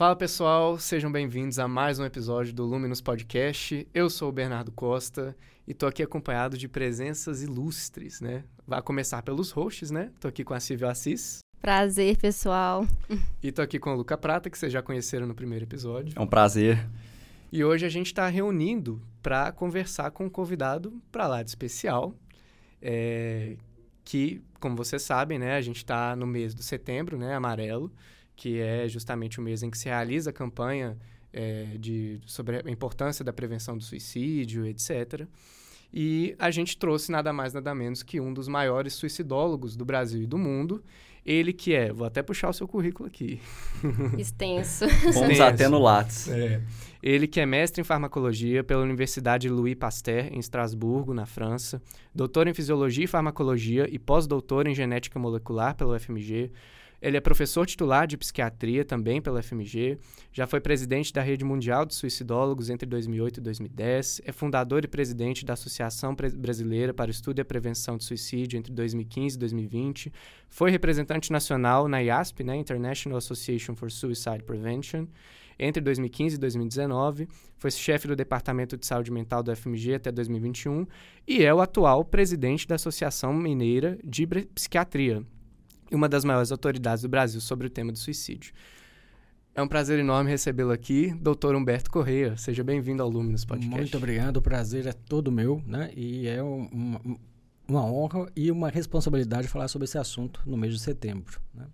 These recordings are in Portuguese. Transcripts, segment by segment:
Fala pessoal, sejam bem-vindos a mais um episódio do Luminous Podcast. Eu sou o Bernardo Costa e tô aqui acompanhado de presenças ilustres, né? Vai começar pelos hosts, né? Tô aqui com a Silvia Assis. Prazer, pessoal. E tô aqui com o Luca Prata, que vocês já conheceram no primeiro episódio. É um prazer. E hoje a gente está reunindo para conversar com um convidado para lá de especial, é, que, como vocês sabem, né, a gente está no mês de setembro, né, amarelo, que é justamente o mês em que se realiza a campanha é, de, sobre a importância da prevenção do suicídio, etc. E a gente trouxe nada mais, nada menos que um dos maiores suicidólogos do Brasil e do mundo. Ele que é, vou até puxar o seu currículo aqui. Extenso. Fomos até no Lattes. É. Ele que é mestre em farmacologia pela Universidade Louis Pasteur, em Estrasburgo, na França, doutor em fisiologia e farmacologia e pós-doutor em genética molecular pela UFMG, ele é professor titular de psiquiatria também pela FMG, já foi presidente da Rede Mundial de Suicidólogos entre 2008 e 2010, é fundador e presidente da Associação Brasileira para o Estudo e a Prevenção de Suicídio entre 2015 e 2020, foi representante nacional na IASP, né, International Association for Suicide Prevention, entre 2015 e 2019, foi chefe do Departamento de Saúde Mental do FMG até 2021 e é o atual presidente da Associação Mineira de Psiquiatria, e uma das maiores autoridades do Brasil sobre o tema do suicídio. É um prazer enorme recebê-lo aqui, doutor Humberto Correia. Seja bem-vindo ao Luminous Podcast. Muito obrigado, o prazer é todo meu, né? E é um, uma, uma honra e uma responsabilidade falar sobre esse assunto no mês de setembro. Né?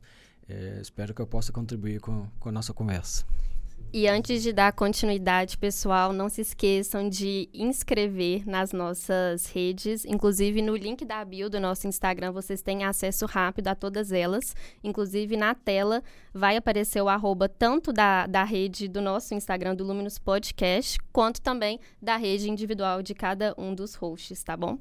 É, espero que eu possa contribuir com, com a nossa conversa. E antes de dar continuidade, pessoal, não se esqueçam de inscrever nas nossas redes. Inclusive, no link da bio do nosso Instagram, vocês têm acesso rápido a todas elas. Inclusive, na tela vai aparecer o arroba tanto da, da rede do nosso Instagram, do Luminous Podcast, quanto também da rede individual de cada um dos hosts, tá bom?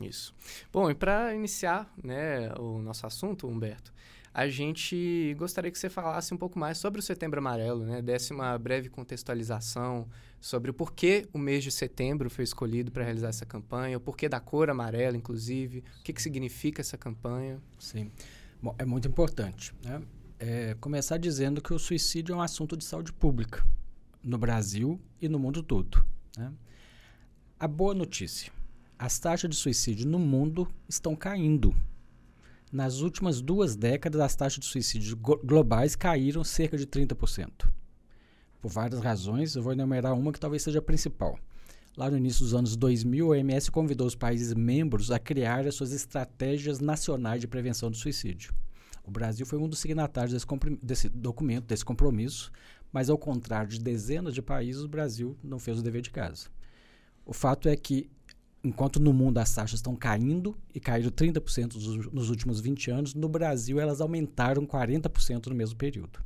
Isso. Bom, e para iniciar né, o nosso assunto, Humberto, a gente gostaria que você falasse um pouco mais sobre o Setembro Amarelo, né? Desse uma breve contextualização sobre o porquê o mês de setembro foi escolhido para realizar essa campanha, o porquê da cor amarela, inclusive, o que, que significa essa campanha. Sim. Bom, é muito importante. Né? É começar dizendo que o suicídio é um assunto de saúde pública no Brasil e no mundo todo. Né? A boa notícia: as taxas de suicídio no mundo estão caindo nas últimas duas décadas, as taxas de suicídio globais caíram cerca de 30%. Por várias razões, eu vou enumerar uma que talvez seja a principal. Lá no início dos anos 2000, a OMS convidou os países membros a criar as suas estratégias nacionais de prevenção do suicídio. O Brasil foi um dos signatários desse, desse documento, desse compromisso, mas ao contrário de dezenas de países, o Brasil não fez o dever de casa. O fato é que enquanto no mundo as taxas estão caindo e caíram 30% nos últimos 20 anos, no Brasil elas aumentaram 40% no mesmo período.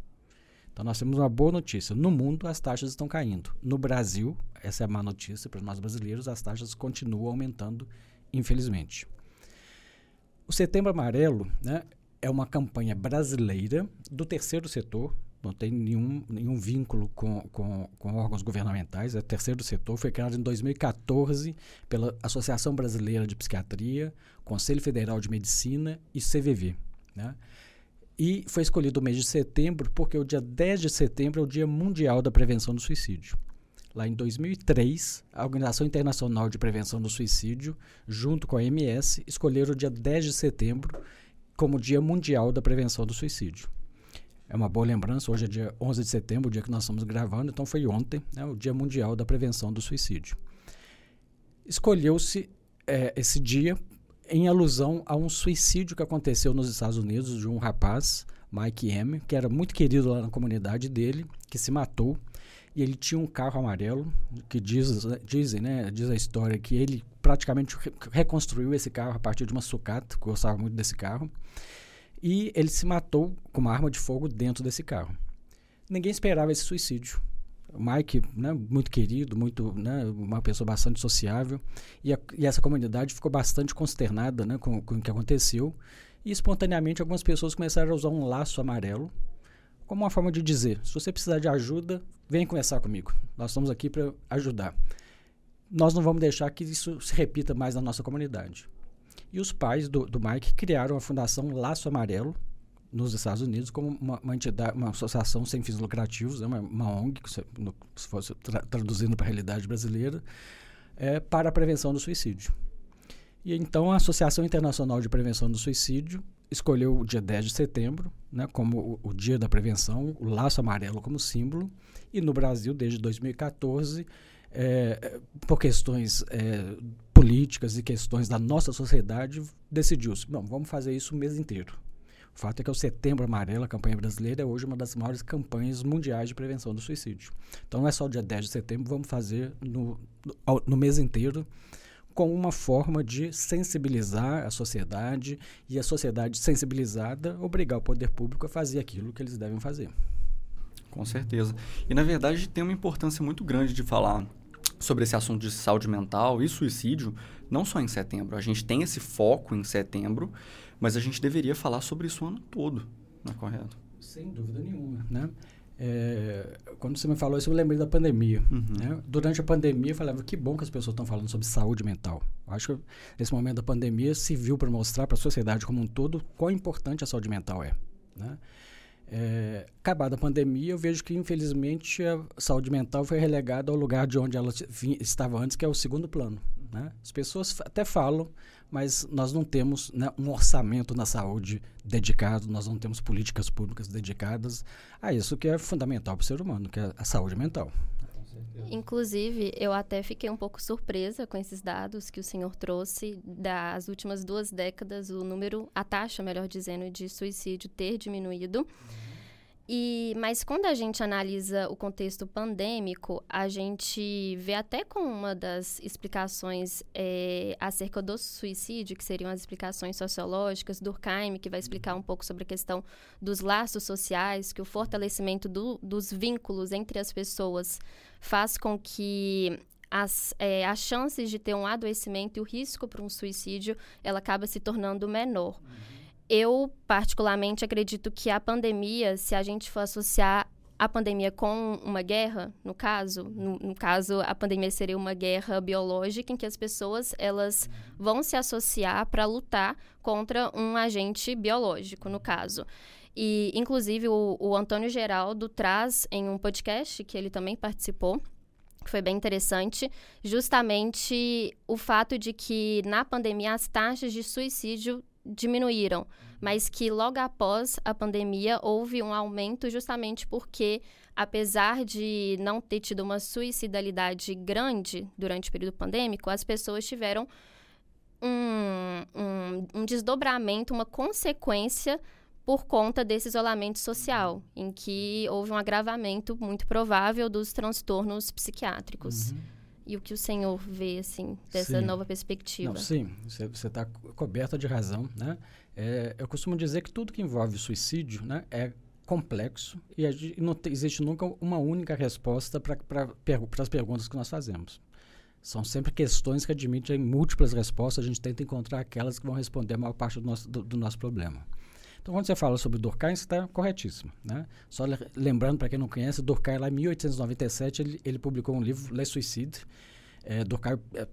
Então nós temos uma boa notícia. No mundo as taxas estão caindo. No Brasil, essa é a má notícia para nós brasileiros, as taxas continuam aumentando, infelizmente. O Setembro Amarelo né, é uma campanha brasileira do terceiro setor, não tem nenhum, nenhum vínculo com, com, com, órgãos governamentais, é terceiro setor, foi criado em 2014 pela Associação Brasileira de Psiquiatria, Conselho Federal de Medicina e CVV. Né? E foi escolhido o mês de setembro porque o dia 10 de setembro é o Dia Mundial da Prevenção do Suicídio. Lá em 2003, a Organização Internacional de Prevenção do Suicídio, junto com a MS, escolheram o dia 10 de setembro como Dia Mundial da Prevenção do Suicídio. É uma boa lembrança. Hoje é dia 11 de setembro, o dia que nós estamos gravando, então foi ontem, né, o Dia Mundial da Prevenção do Suicídio. Escolheu-se é, esse dia em alusão a um suicídio que aconteceu nos Estados Unidos de um rapaz, Mike M., que era muito querido lá na comunidade dele, que se matou. E ele tinha um carro amarelo, que diz, dizem, né, diz a história que ele praticamente reconstruiu esse carro a partir de uma sucata, gostava muito desse carro. E ele se matou com uma arma de fogo dentro desse carro. Ninguém esperava esse suicídio. O Mike, né, muito querido, muito, né, uma pessoa bastante sociável, e, a, e, essa comunidade ficou bastante consternada né, com, com o que aconteceu. E espontaneamente algumas pessoas começaram a usar um laço amarelo como uma forma de dizer: se você precisar de ajuda, vem conversar comigo. Nós estamos aqui para ajudar. Nós não vamos deixar que isso se repita mais na nossa comunidade. E os pais do, do Mike criaram a Fundação Laço Amarelo, nos Estados Unidos como uma, uma entidade, uma associação sem fins lucrativos, né, uma, uma ONG, se, no, se fosse tra traduzindo para a realidade brasileira, é, para a prevenção do suicídio. E então a Associação Internacional de Prevenção do Suicídio escolheu o dia 10 de setembro né, como o, o, dia da prevenção, o laço amarelo como símbolo, e no Brasil, desde 2014, é, por questões é, políticas e questões da nossa sociedade, decidiu-se, bom, vamos fazer isso o mês inteiro. O fato é que o Setembro Amarelo, a campanha brasileira, é hoje uma das maiores campanhas mundiais de prevenção do suicídio. Então não é só o dia 10 de setembro, vamos fazer no, no, no mês inteiro com uma forma de sensibilizar a sociedade e a sociedade sensibilizada obrigar o poder público a fazer aquilo que eles devem fazer. Com certeza. E na verdade tem uma importância muito grande de falar sobre esse assunto de saúde mental e suicídio, não só em setembro. A gente tem esse foco em setembro, mas a gente deveria falar sobre isso o ano todo, não é correto? Sem dúvida nenhuma, né? É, quando você me falou isso, eu lembrei da pandemia. Uhum. Né? Durante a pandemia, eu falava que bom que as pessoas estão falando sobre saúde mental. Eu acho que nesse momento da pandemia se viu para mostrar para a sociedade como um todo quão importante a saúde mental é. Né? É, acabada a pandemia, eu vejo que, infelizmente, a saúde mental foi relegada ao lugar de onde ela estava antes, que é o segundo plano. Né? As pessoas até falam, mas nós não temos né, um orçamento na saúde dedicado, nós não temos políticas públicas dedicadas a isso que é fundamental para o ser humano, que é a saúde mental. Inclusive, eu até fiquei um pouco surpresa com esses dados que o senhor trouxe das últimas duas décadas, o número, a taxa, melhor dizendo, de suicídio ter diminuído. Uhum. E, mas quando a gente analisa o contexto pandêmico, a gente vê até com uma das explicações é, acerca do suicídio, que seriam as explicações sociológicas, Durkheim, que vai explicar um pouco sobre a questão dos laços sociais, que o fortalecimento do, dos vínculos entre as pessoas faz com que as, é, as chances de ter um adoecimento e o risco para um suicídio, ela acaba se tornando menor. Uhum. Eu, particularmente, acredito que a pandemia, se a gente for associar a pandemia com uma guerra, no caso, no, no, caso a pandemia seria uma guerra biológica em que as pessoas elas vão se associar para lutar contra um agente biológico, no caso. E inclusive o, o Antônio Geraldo traz em um podcast que ele também participou, que foi bem interessante, justamente o fato de que na pandemia as taxas de suicídio diminuíram, mas que logo após a pandemia houve um aumento justamente porque, apesar de não ter tido uma suicidalidade grande durante o período pandêmico, as pessoas tiveram um, um, um desdobramento, uma consequência por conta desse isolamento social, em que houve um agravamento muito provável dos transtornos psiquiátricos. Uhum. E o que o senhor vê, assim, dessa sim. nova perspectiva? Não, sim, você está coberta de razão, né? É, eu costumo dizer que tudo que envolve suicídio né, é complexo e não existe nunca uma única resposta para per, as perguntas que nós fazemos. São sempre questões que admitem múltiplas respostas, a gente tenta encontrar aquelas que vão responder a maior parte do nosso, do, do nosso problema. Então, quando você fala sobre Durkheim, você está corretíssimo. Né? Só lembrando, para quem não conhece, Durkheim, lá em 1897, ele, ele publicou um livro, Le Suicide. É, Durkheim é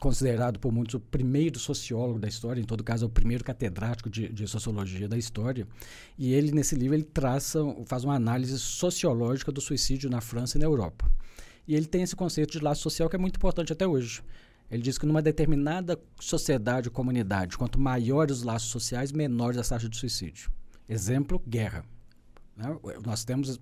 considerado por muitos o primeiro sociólogo da história, em todo caso, é o primeiro catedrático de, de sociologia da história. E ele, nesse livro, ele traça, faz uma análise sociológica do suicídio na França e na Europa. E ele tem esse conceito de laço social que é muito importante até hoje. Ele diz que numa determinada sociedade ou comunidade, quanto maiores os laços sociais, menores a taxa de suicídio. Exemplo, guerra. Né? Nós temos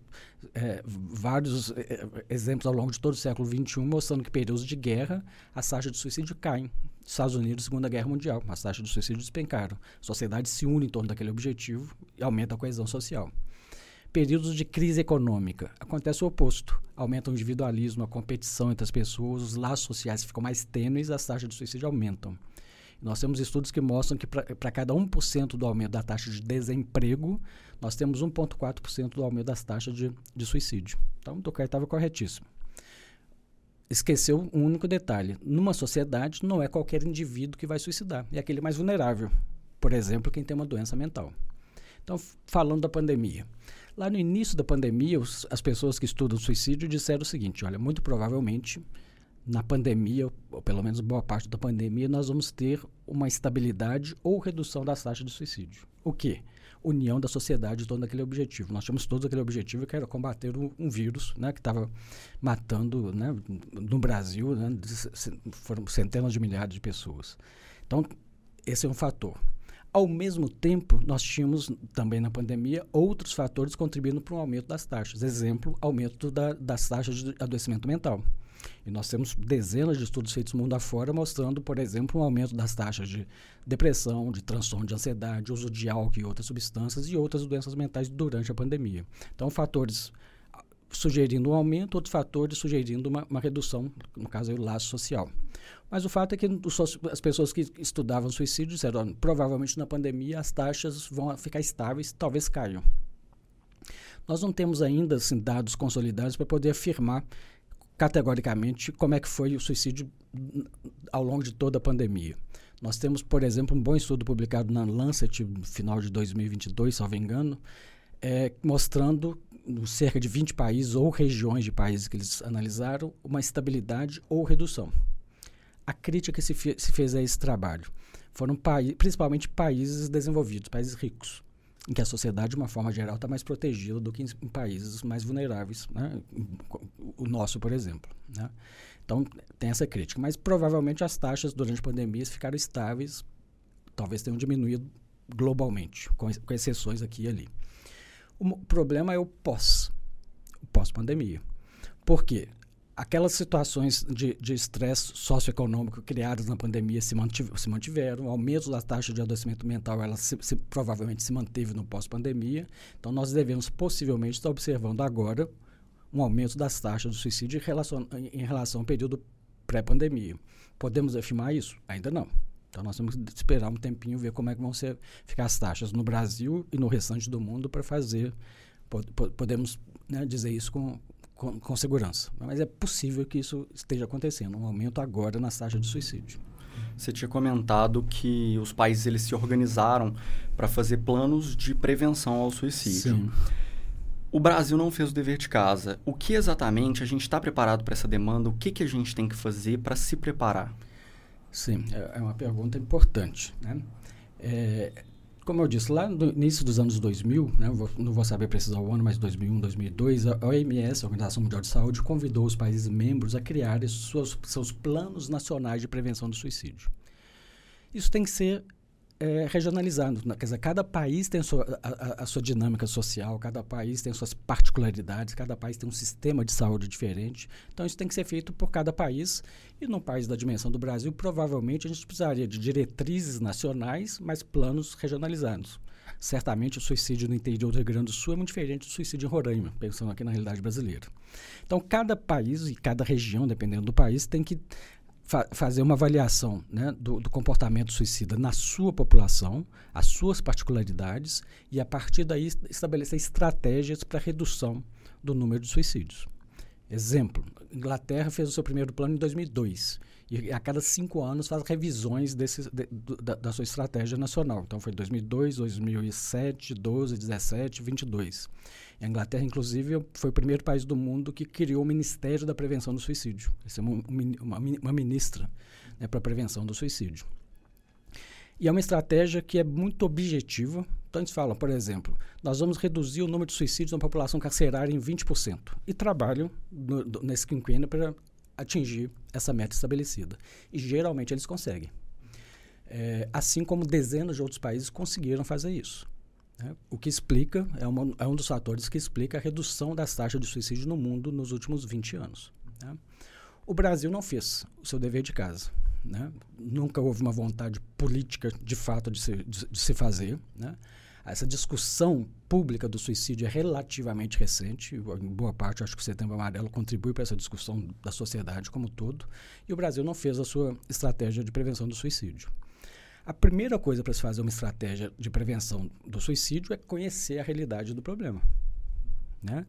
é, vários é, exemplos ao longo de todo o século XXI mostrando que períodos de guerra a taxa de suicídio cai. Estados Unidos, Segunda Guerra Mundial, as taxas de suicídio despencaram. Sociedade se une em torno daquele objetivo e aumenta a coesão social períodos de crise econômica. Acontece o oposto. Aumenta o individualismo, a competição entre as pessoas, os laços sociais ficam mais tênues, as taxas de suicídio aumentam. Nós temos estudos que mostram que para cada 1% do aumento da taxa de desemprego, nós temos 1,4% do aumento das taxas de, de suicídio. Então, o Tokai estava corretíssimo. Esqueceu um único detalhe. Numa sociedade, não é qualquer indivíduo que vai suicidar. É aquele mais vulnerável. Por exemplo, quem tem uma doença mental. Então, falando da pandemia. Lá no início da pandemia, os, as pessoas que estudam suicídio disseram o seguinte: olha, muito provavelmente na pandemia, ou pelo menos boa parte da pandemia, nós vamos ter uma estabilidade ou redução das taxas de suicídio. o quê? União da sociedade em torno daquele objetivo. Nós tínhamos todos aquele objetivo que era combater um, um vírus né, que estava matando né, no Brasil, né, foram centenas de milhares de pessoas. Então, esse é um fator. Ao mesmo tempo, nós tínhamos também na pandemia outros fatores contribuindo para um aumento das taxas. Exemplo, aumento da, das taxas de adoecimento mental. E nós temos dezenas de estudos feitos mundo afora mostrando, por exemplo, um aumento das taxas de depressão, de transtorno de ansiedade, uso de álcool e outras substâncias e outras doenças mentais durante a pandemia. Então, fatores sugerindo um aumento, outros fatores sugerindo uma, uma redução, no caso, o laço social. Mas o fato é que as pessoas que estudavam suicídio disseram, provavelmente na pandemia as taxas vão ficar estáveis, talvez caiam. Nós não temos ainda assim, dados consolidados para poder afirmar categoricamente como é que foi o suicídio ao longo de toda a pandemia. Nós temos, por exemplo, um bom estudo publicado na Lancet, no final de 2022, salvo engano, é, mostrando cerca de 20 países ou regiões de países que eles analisaram uma estabilidade ou redução a crítica que se, se fez a esse trabalho foram principalmente países desenvolvidos, países ricos, em que a sociedade, de uma forma geral, está mais protegida do que em, países mais vulneráveis, né? o nosso, por exemplo. Né? Então, tem essa crítica. Mas, provavelmente, as taxas durante a pandemia ficaram estáveis, talvez tenham diminuído globalmente, com, com exceções aqui e ali. O problema é o pós, o pós-pandemia. Por quê? aquelas situações de estresse socioeconômico criadas na pandemia se, mantiv se mantiveram, o aumento da taxa de adoecimento mental ela se, se, provavelmente se manteve no pós-pandemia. Então, nós devemos possivelmente estar observando agora um aumento das taxas de suicídio em relação, em relação ao período pré-pandemia. Podemos afirmar isso? Ainda não. Então, nós temos que esperar um tempinho ver como é que vão ser, ficar as taxas no Brasil e no restante do mundo para fazer, podemos né, dizer isso com, com, com, segurança. Mas é possível que isso esteja acontecendo, um aumento agora nas taxas de suicídio. Você tinha comentado que os países eles se organizaram para fazer planos de prevenção ao suicídio. Sim. O Brasil não fez o dever de casa. O que exatamente a gente está preparado para essa demanda? O que, que a gente tem que fazer para se preparar? Sim, é, é uma pergunta importante. Né? É, como eu disse, lá no início dos anos 2000, né, não vou saber precisar o ano, mas 2001, 2002, a OMS, a Organização Mundial de Saúde, convidou os países membros a criarem suas, seus planos nacionais de prevenção do suicídio. Isso tem que ser é, regionalizado. Quer dizer, cada país tem a sua, a, a, sua dinâmica social, cada país tem suas particularidades, cada país tem um sistema de saúde diferente. Então, isso tem que ser feito por cada país. E num país da dimensão do Brasil, provavelmente a gente precisaria de diretrizes nacionais, mas planos regionalizados. Certamente o suicídio no interior do Rio Grande do Sul é muito diferente do suicídio em Roraima, pensando aqui na realidade brasileira. Então, cada país e cada região, dependendo do país, tem que fa fazer uma avaliação né, do, do, comportamento suicida na sua população, as suas particularidades, e a partir daí estabelecer estratégias para redução do número de suicídios. Exemplo, Inglaterra fez o seu primeiro plano em 2002 e a cada cinco anos faz revisões desse, de, da, da, sua estratégia nacional. Então foi 2002, 2007, 12, 17, 22. A Inglaterra, inclusive, foi o primeiro país do mundo que criou o Ministério da Prevenção do Suicídio. Isso é uma, uma, uma ministra né, para a prevenção do suicídio. E é uma estratégia que é muito objetiva. Então, eles falam, por exemplo, nós vamos reduzir o número de suicídios na população carcerária em 20%. E trabalham no, nesse quinquênio para atingir essa meta estabelecida. E geralmente eles conseguem. É, assim como dezenas de outros países conseguiram fazer isso. Né? O que explica, é, uma, é, um dos fatores que explica a redução das taxas de suicídio no mundo nos últimos 20 anos. Né? O Brasil não fez o seu dever de casa. Né? Nunca houve uma vontade política, de fato, de se, de, de se fazer. Né? Essa discussão pública do suicídio é relativamente recente. Em boa parte, acho que o Setembro Amarelo contribui para essa discussão da sociedade como um todo. E o Brasil não fez a sua estratégia de prevenção do suicídio. A primeira coisa para se fazer uma estratégia de prevenção do suicídio é conhecer a realidade do problema. Né?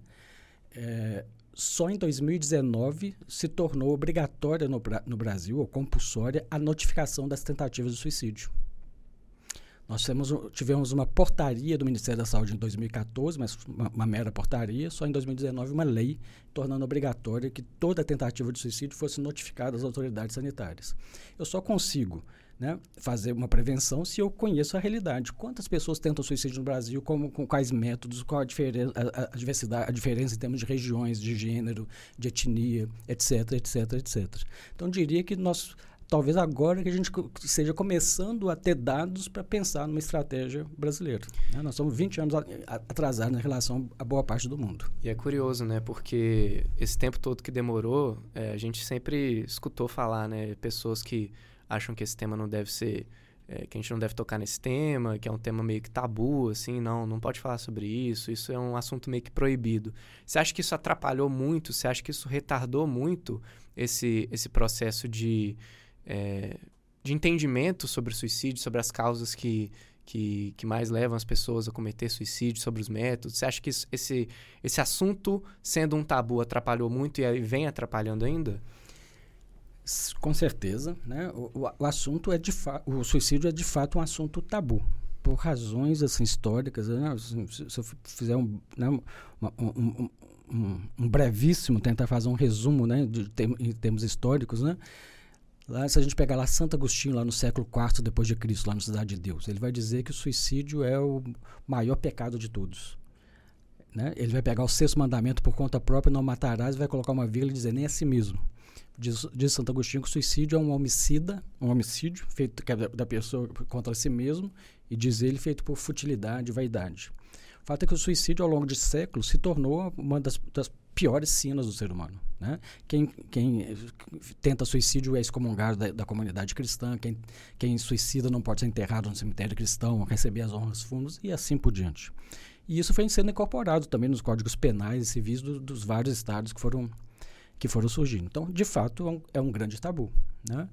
É, só em 2019 se tornou obrigatória no, no, Brasil, ou compulsória, a notificação das tentativas de suicídio. Nós temos, tivemos uma portaria do Ministério da Saúde em 2014, mas uma, uma, mera portaria, só em 2019 uma lei tornando obrigatória que toda tentativa de suicídio fosse notificada às autoridades sanitárias. Eu só consigo né, fazer uma prevenção se eu conheço a realidade. Quantas pessoas tentam suicídio no Brasil, como, com quais métodos, qual a diferença, a, a, diversidade, a diferença em termos de regiões, de gênero, de etnia, etc, etc, etc. Então, diria que nós talvez agora que a gente esteja começando a ter dados para pensar numa estratégia brasileira. Né? Nós somos 20 anos atrasados em relação a boa parte do mundo. E é curioso, né? Porque esse tempo todo que demorou, é, a gente sempre escutou falar, né? Pessoas que acham que esse tema não deve ser... É, que a gente não deve tocar nesse tema, que é um tema meio que tabu, assim, não, não pode falar sobre isso, isso é um assunto meio que proibido. Você acha que isso atrapalhou muito? Você acha que isso retardou muito esse, esse processo de é, de entendimento sobre o suicídio, sobre as causas que, que, que, mais levam as pessoas a cometer suicídio, sobre os métodos? Você acha que isso, esse, esse assunto, sendo um tabu, atrapalhou muito e vem atrapalhando ainda? Com certeza, né? O, o, assunto é de o suicídio é de fato um assunto tabu por razões assim históricas. Né? Se, se, eu fizer um, né, um, um, um, brevíssimo, tentar fazer um resumo, né, de, em termos históricos, né? Lá, se a gente pegar lá Santo Agostinho, lá no século IV depois de Cristo, lá na Cidade de Deus, ele vai dizer que o suicídio é o maior pecado de todos. Né? Ele vai pegar o sexto mandamento por conta própria, não matarás, e vai colocar uma vírgula e dizer nem a si mesmo. Diz, diz Santo Agostinho que o suicídio é um homicida, um homicídio feito é da, da pessoa contra si mesmo, e diz ele feito por futilidade vaidade. O fato é que o suicídio, ao longo de séculos, se tornou uma das, das piores sinas do ser humano. Né? Quem, quem tenta suicídio é excomungado da, da comunidade cristã, quem, quem suicida não pode ser enterrado no cemitério cristão, receber as honras fundos e assim por diante. E isso foi sendo incorporado também nos códigos penais e civis do, dos vários estados que foram, que foram surgindo. Então, de fato, é um, é um grande tabu. Né?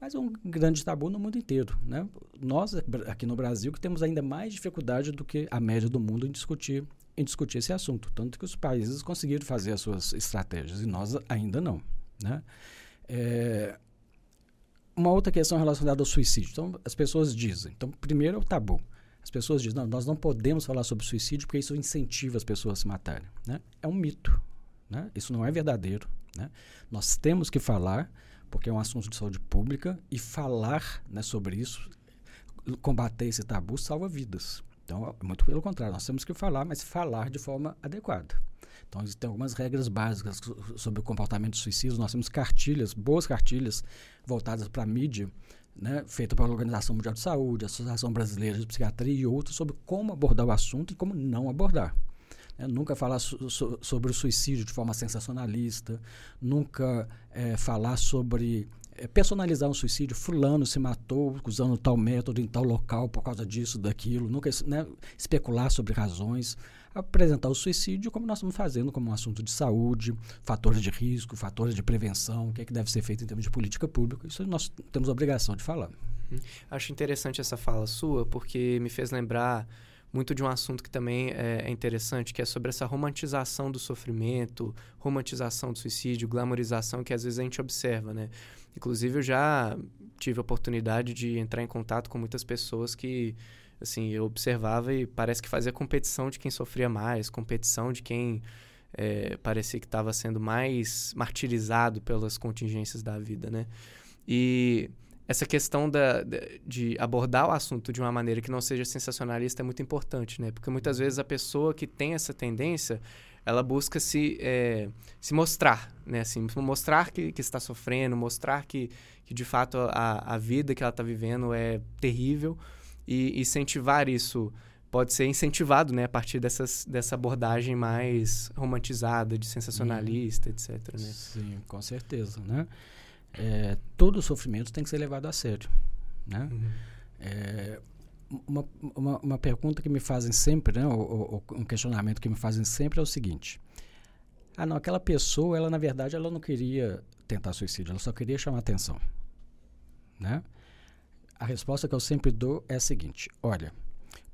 Mas é um grande tabu no mundo inteiro. Né? Nós, aqui no Brasil, que temos ainda mais dificuldade do que a média do mundo em discutir em discutir esse assunto. Tanto que os países conseguiram fazer as suas estratégias e nós ainda não. Né? É, uma outra questão relacionada ao suicídio. Então, as pessoas dizem. Então, primeiro é o tabu. As pessoas dizem, não, nós não podemos falar sobre suicídio porque isso incentiva as pessoas a se matarem. Né? É um mito. Né? Isso não é verdadeiro. Né? Nós temos que falar, porque é um assunto de saúde pública, e falar né, sobre isso, combater esse tabu, salva vidas. Então, muito pelo contrário, nós temos que falar, mas falar de forma adequada. Então, existem algumas regras básicas sobre o comportamento de suicídio. Nós temos cartilhas, boas cartilhas, voltadas para a mídia, né, feita pela Organização Mundial de Saúde, Associação Brasileira de Psiquiatria e outros, sobre como abordar o assunto e como não abordar. É, nunca falar so, so, sobre o suicídio de forma sensacionalista, nunca é, falar sobre é, personalizar um suicídio, fulano se matou usando tal método em tal local por causa disso, daquilo, nunca né, especular sobre razões, apresentar o suicídio como nós estamos fazendo, como um assunto de saúde, fatores de risco, fatores de prevenção, o que, é que deve ser feito em termos de política pública, isso nós temos a obrigação de falar. Uhum. Acho interessante essa fala sua, porque me fez lembrar muito de um assunto que também é, é, interessante, que é sobre essa romantização do sofrimento, romantização do suicídio, glamorização que às vezes a gente observa, né? Inclusive, eu já tive a oportunidade de entrar em contato com muitas pessoas que, assim, eu observava e parece que fazia competição de quem sofria mais, competição de quem é, parecia que estava sendo mais martirizado pelas contingências da vida, né? E essa questão da, de abordar o assunto de uma maneira que não seja sensacionalista é muito importante, né? Porque muitas vezes a pessoa que tem essa tendência, ela busca se, é, se mostrar, né? Assim, mostrar que, que está sofrendo, mostrar que, que de fato a, a vida que ela está vivendo é terrível e incentivar isso pode ser incentivado, né? A partir dessas, dessa abordagem mais romantizada, de sensacionalista, uhum. etc. Né? Sim, com certeza, né? É, todo sofrimento tem que ser levado a sério, né? Uhum. É, uma, uma, uma, pergunta que me fazem sempre, né, ou, ou, um questionamento que me fazem sempre é o seguinte: ah, não, aquela pessoa, ela na verdade, ela não queria tentar suicídio, ela só queria chamar atenção, né? A resposta que eu sempre dou é a seguinte: olha,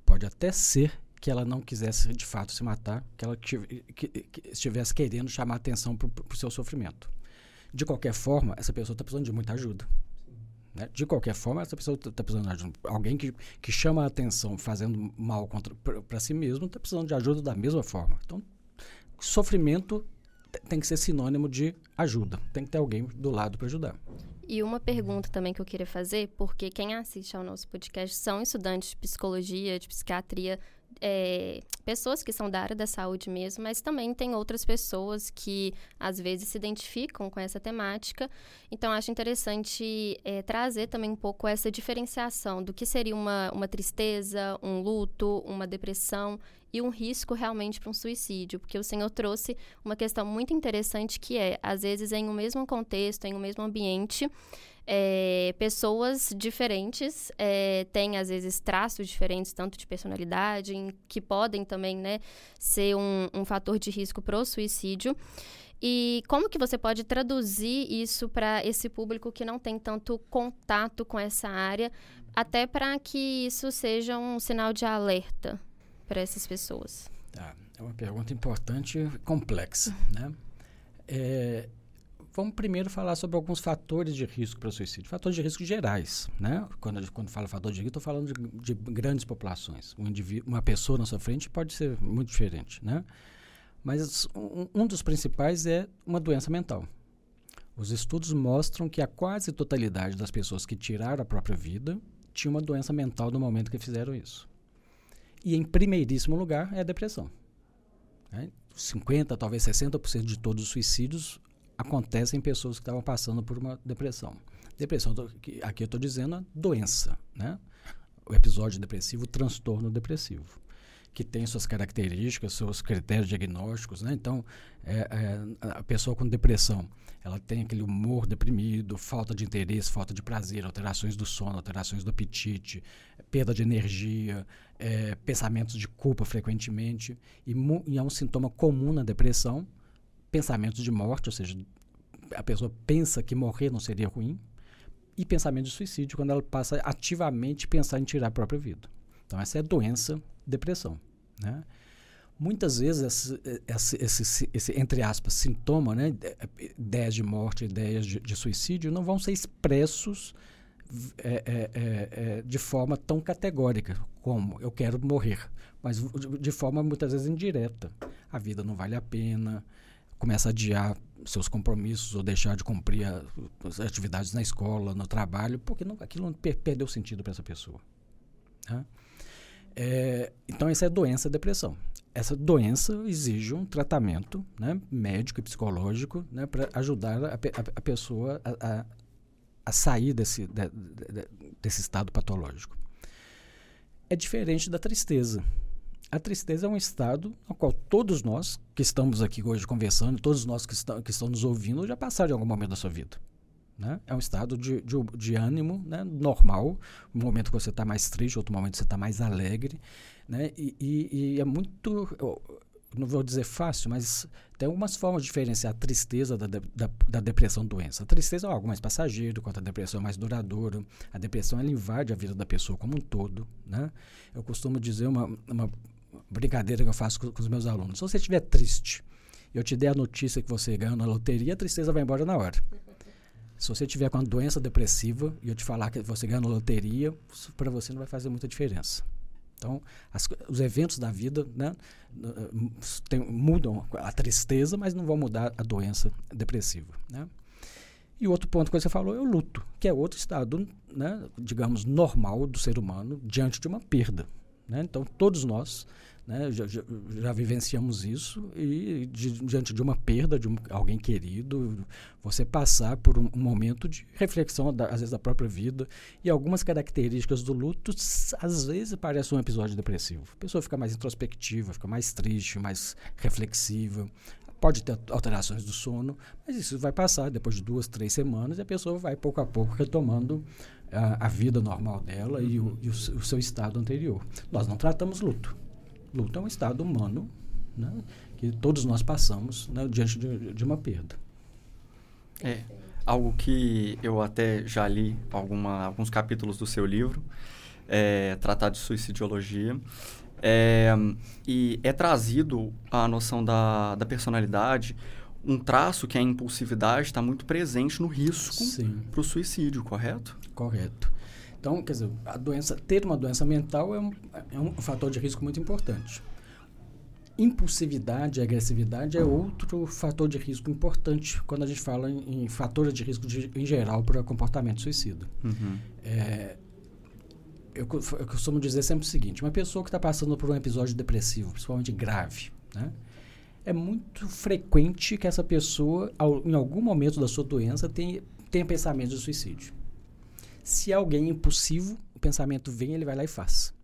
pode até ser que ela não quisesse de fato se matar, que ela que, que, que estivesse querendo chamar atenção para o seu sofrimento. De qualquer forma, essa pessoa está precisando de muita ajuda. Né? De qualquer forma, essa pessoa está tá precisando de ajuda. Alguém que, que chama a atenção fazendo mal para si mesmo está precisando de ajuda da mesma forma. Então, sofrimento tem que ser sinônimo de ajuda. Tem que ter alguém do lado para ajudar. E uma pergunta também que eu queria fazer, porque quem assiste ao nosso podcast são estudantes de psicologia, de psiquiatria, é, pessoas que são da área da saúde mesmo, mas também tem outras pessoas que às vezes se identificam com essa temática. Então, acho interessante é, trazer também um pouco essa diferenciação do que seria uma, uma tristeza, um luto, uma depressão e um risco realmente para um suicídio, porque o senhor trouxe uma questão muito interessante que é, às vezes, em um mesmo contexto, em um mesmo ambiente, é, pessoas diferentes é, têm, às vezes, traços diferentes, tanto de personalidade, que podem também né, ser um, um fator de risco para o suicídio. E como que você pode traduzir isso para esse público que não tem tanto contato com essa área, até para que isso seja um sinal de alerta? para essas pessoas? Tá. É uma pergunta importante e complexa. Né? É, vamos primeiro falar sobre alguns fatores de risco para o suicídio. Fatores de risco gerais. Né? Quando, quando falo fator de risco, estou falando de, de, grandes populações. Um uma pessoa na sua frente pode ser muito diferente. Né? Mas um, um dos principais é uma doença mental. Os estudos mostram que a quase totalidade das pessoas que tiraram a própria vida tinha uma doença mental no momento que fizeram isso. E em primeiríssimo lugar é a depressão. Né? 50%, talvez 60% de todos os suicídios acontecem em pessoas que estavam passando por uma depressão. Depressão, aqui eu estou dizendo a doença, né? o episódio depressivo, o transtorno depressivo que tem suas características, seus critérios diagnósticos, né? Então, é, é, a pessoa com depressão, ela tem aquele humor deprimido, falta de interesse, falta de prazer, alterações do sono, alterações do apetite, perda de energia, é, pensamentos de culpa frequentemente, e, e é um sintoma comum na depressão, pensamentos de morte, ou seja, a pessoa pensa que morrer não seria ruim, e pensamento de suicídio, quando ela passa ativamente pensar em tirar a própria vida. Então, essa é doença depressão. Né? Muitas vezes, esse, esse, esse, esse, entre aspas, sintoma, né, ideias de morte, ideias de, de suicídio, não vão ser expressos é, é, é, é, de forma tão categórica como eu quero morrer, mas de, forma muitas vezes indireta. A vida não vale a pena, começa a adiar seus compromissos ou deixar de cumprir a, as atividades na escola, no trabalho, porque não, aquilo não per, perdeu sentido para essa pessoa. Né? É, então, essa é a doença depressão. Essa doença exige um tratamento né, médico e psicológico né, para ajudar a, a, a pessoa a, a, a, sair desse, de, de, desse estado patológico. É diferente da tristeza. A tristeza é um estado no qual todos nós que estamos aqui hoje conversando, todos nós que, está, que estão nos ouvindo, já passaram em algum momento da sua vida. Né? É um estado de, de, de ânimo né? normal. Um momento que você está mais triste, outro momento você está mais alegre. Né? E, e, e, é muito. Não vou dizer fácil, mas tem algumas formas de diferenciar a tristeza da, da, da depressão doença. A tristeza é algo mais passageiro, enquanto a depressão é mais duradoura. A depressão ela invade a vida da pessoa como um todo. Né? Eu costumo dizer uma, uma brincadeira que eu faço com, com os meus alunos. Se você estiver triste e eu te der a notícia que você ganhou na loteria, a tristeza vai embora na hora. Se você tiver com uma doença depressiva e eu te falar que você ganha na loteria, para você não vai fazer muita diferença. Então, as, os eventos da vida né, tem, mudam a tristeza, mas não vão mudar a doença depressiva. Né? E outro ponto que você falou é o luto, que é outro estado, né, digamos, normal do ser humano diante de uma perda. Né? Então, todos nós né? Já, já, já, vivenciamos isso e de, diante de uma perda de um, alguém querido, você passar por um, um momento de reflexão, da, às vezes, da própria vida e algumas características do luto, às vezes, parece um episódio depressivo. A pessoa fica mais introspectiva, fica mais triste, mais reflexiva. Pode ter alterações do sono, mas isso vai passar depois de duas, três semanas e a pessoa vai pouco a pouco retomando a, a vida normal dela e, o, e o, o seu estado anterior. Nós não tratamos luto Luto é um estado humano né, que todos nós passamos né, diante de, de, uma perda. É, algo que eu até já li alguma, alguns capítulos do seu livro, é, Tratado de Suicidologia, é, e é trazido a noção da, da personalidade, um traço que é a impulsividade está muito presente no risco para o suicídio, correto? Correto. Então, quer dizer, a doença, ter uma doença mental é um, é um fator de risco muito importante. impulsividade e agressividade é outro fator de risco importante quando a gente fala em, em fatores de risco de, em geral para comportamento suicida. Uhum. É, eu, eu, costumo dizer sempre o seguinte: uma pessoa que está passando por um episódio depressivo, principalmente grave, né, é muito frequente que essa pessoa, ao, em algum momento da sua doença, tenha, tenha pensamento de suicídio. Se alguém é impulsivo, o pensamento vem, ele vai lá e faz.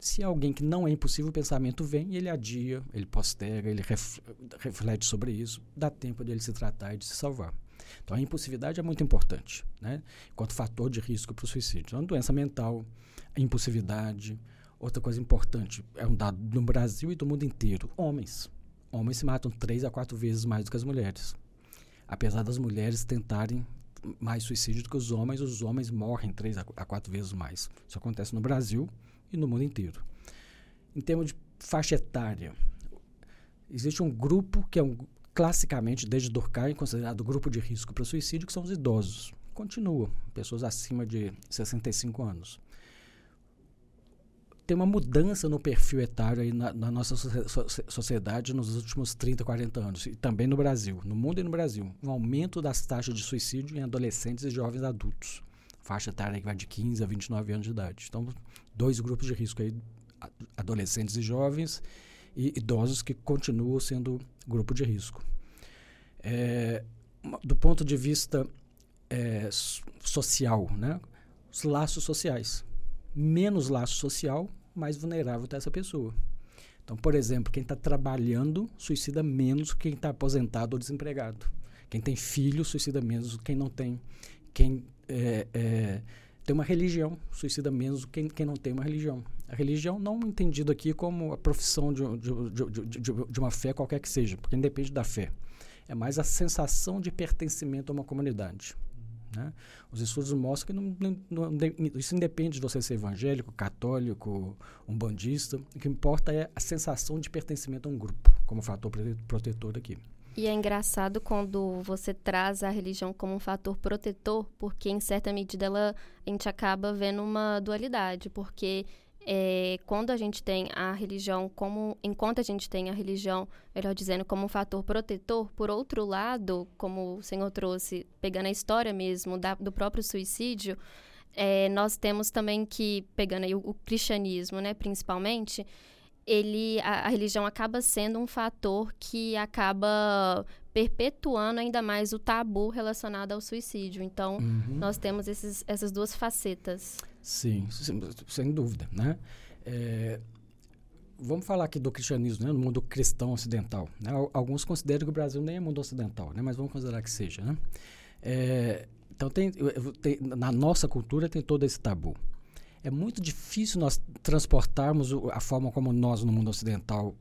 Se alguém que não é impossível, o pensamento vem e ele adia, ele posterga, ele ref, reflete sobre isso, dá tempo dele se tratar e de se salvar. Então a impulsividade é muito importante, né? Enquanto fator de risco para o suicídio. Então, doença mental, a impulsividade. Outra coisa importante, é um dado no Brasil e do mundo inteiro. Homens. Homens se matam três a quatro vezes mais do que as mulheres. Apesar das mulheres tentarem mais suicídio do que os homens, os homens morrem três a quatro vezes mais. Isso acontece no Brasil e no mundo inteiro. Em termos de faixa etária, existe um grupo que é um, classicamente, desde Durkheim, considerado grupo de risco para suicídio, que são os idosos. Continua, pessoas acima de 65 anos. Tem uma mudança no perfil etário aí na, na nossa sociedade nos últimos 30, 40 anos, e também no Brasil, no mundo e no Brasil. Um aumento das taxas de suicídio em adolescentes e jovens adultos faixa etária que vai de 15 a 29 anos de idade. Então, dois grupos de risco aí, adolescentes e jovens e idosos que continuam sendo grupo de risco. É, do ponto de vista é, social, né? os laços sociais. Menos laço social, mais vulnerável está essa pessoa. Então, por exemplo, quem está trabalhando suicida menos que quem está aposentado ou desempregado. Quem tem filho suicida menos do que quem não tem. Quem é, é, tem uma religião, suicida menos quem, quem não tem uma religião. A religião não entendido aqui como a profissão de, de, de, de, uma fé qualquer que seja, porque independe da fé. É mais a sensação de pertencimento a uma comunidade. Né? Os estudos mostram que não, não, não, isso independe de você ser evangélico, católico, um bandista. O que importa é a sensação de pertencimento a um grupo, como fator protetor aqui. E é engraçado quando você traz a religião como um fator protetor, porque em certa medida ela, a gente acaba vendo uma dualidade, porque é, quando a gente tem a religião como, enquanto a gente tem a religião, melhor dizendo, como um fator protetor, por outro lado, como o senhor trouxe, pegando a história mesmo da, do próprio suicídio, é, nós temos também que, pegando aí o, o cristianismo, né, principalmente, ele a, a, religião acaba sendo um fator que acaba perpetuando ainda mais o tabu relacionado ao suicídio. Então, uhum. nós temos esses, essas duas facetas. Sim, sem, sem dúvida, né? É, vamos falar aqui do cristianismo, né? No mundo cristão ocidental. Né? Alguns consideram que o Brasil nem é mundo ocidental, né? Mas vamos considerar que seja, né? É, então, tem, tem, na nossa cultura tem todo esse tabu é muito difícil nós transportarmos a forma como nós, no mundo ocidental,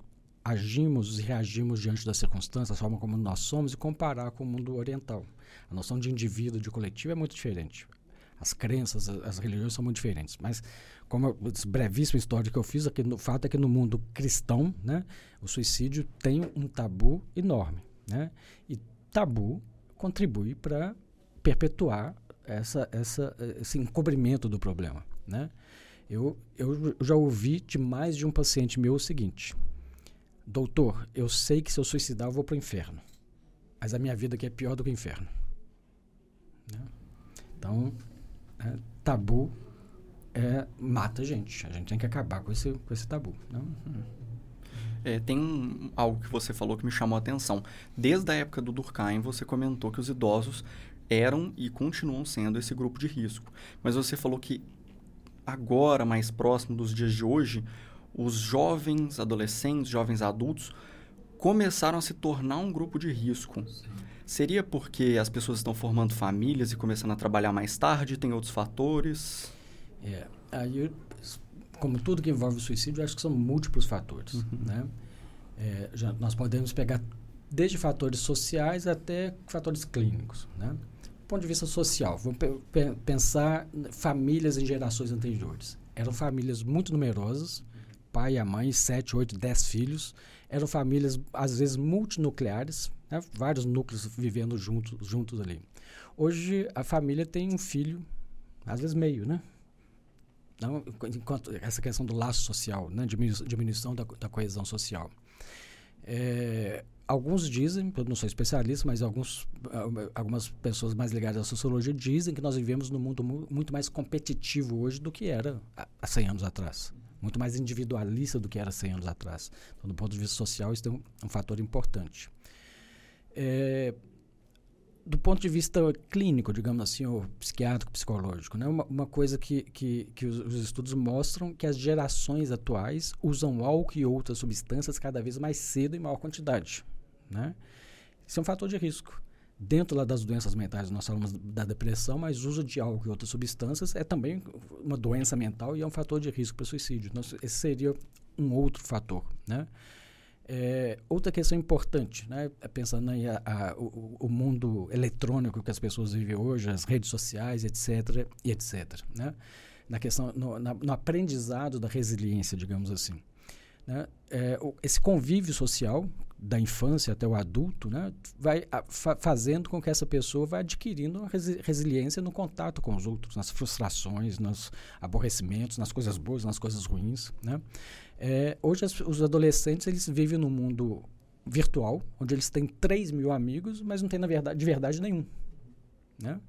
agimos e reagimos diante das circunstâncias, a forma como nós somos, e comparar com o mundo oriental. A noção de indivíduo, de coletivo é muito diferente. As crenças, as religiões são muito diferentes. Mas, como esse brevíssima história que eu fiz, aqui, o fato é que no mundo cristão, né, o suicídio tem um tabu enorme. Né? E tabu contribui para perpetuar essa, essa, esse encobrimento do problema. Né? Eu, eu já ouvi de mais de um paciente meu o seguinte: Doutor, eu sei que se eu suicidar eu vou para o inferno, mas a minha vida aqui é pior do que o inferno. Né? Então, é, tabu é, mata a gente. A gente tem que acabar com esse, com esse tabu. Né? É, tem algo que você falou que me chamou a atenção. Desde a época do Durkheim, você comentou que os idosos eram e continuam sendo esse grupo de risco. Mas você falou que agora, mais próximo dos dias de hoje, os jovens adolescentes, jovens adultos, começaram a se tornar um grupo de risco. Sim. Seria porque as pessoas estão formando famílias e começando a trabalhar mais tarde? Tem outros fatores? É, aí, como tudo que envolve o suicídio, acho que são múltiplos fatores. Uhum. Né? É, já, nós podemos pegar desde fatores sociais até fatores clínicos. Né? ponto de vista social, vamos pe pensar famílias em gerações anteriores. Eram famílias muito numerosas, pai e a mãe, sete, oito, dez filhos. Eram famílias, às vezes, multinucleares, né? vários núcleos vivendo juntos, juntos ali. Hoje, a família tem um filho, às vezes meio, né? Não, enquanto essa questão do laço social, né, diminuição da, da coesão social. É, alguns dizem, eu não sou especialista, mas alguns, algumas pessoas mais ligadas à sociologia dizem que nós vivemos num mundo muito mais competitivo hoje do que era há 100 anos atrás. Muito mais individualista do que era 100 anos atrás. Então, do ponto de vista social, isso é um, um fator importante. É, do ponto de vista clínico, digamos assim, ou psiquiátrico, psicológico, né? uma, uma coisa que, que, que os, os, estudos mostram que as gerações atuais usam álcool e outras substâncias cada vez mais cedo e maior quantidade. Né? Isso é um fator de risco. Dentro lá das doenças mentais, nós falamos da depressão, mas uso de álcool e outras substâncias é também uma doença mental e é um fator de risco para suicídio. Então, esse seria um outro fator. Né? É, outra questão importante, né, é pensando aí a, a, o, o, mundo eletrônico que as pessoas vivem hoje, as redes sociais, etc, etc, né, na questão, no, na, no aprendizado da resiliência, digamos assim. Né, é, o, esse convívio social da infância até o adulto, né, vai a, fa, fazendo com que essa pessoa vá adquirindo resi, resiliência no contato com os outros, nas frustrações, nos aborrecimentos, nas coisas boas, nas coisas ruins, né. É, hoje as, os adolescentes eles vivem num mundo virtual, onde eles têm 3 mil amigos, mas não tem na verdade, de verdade nenhum. Né?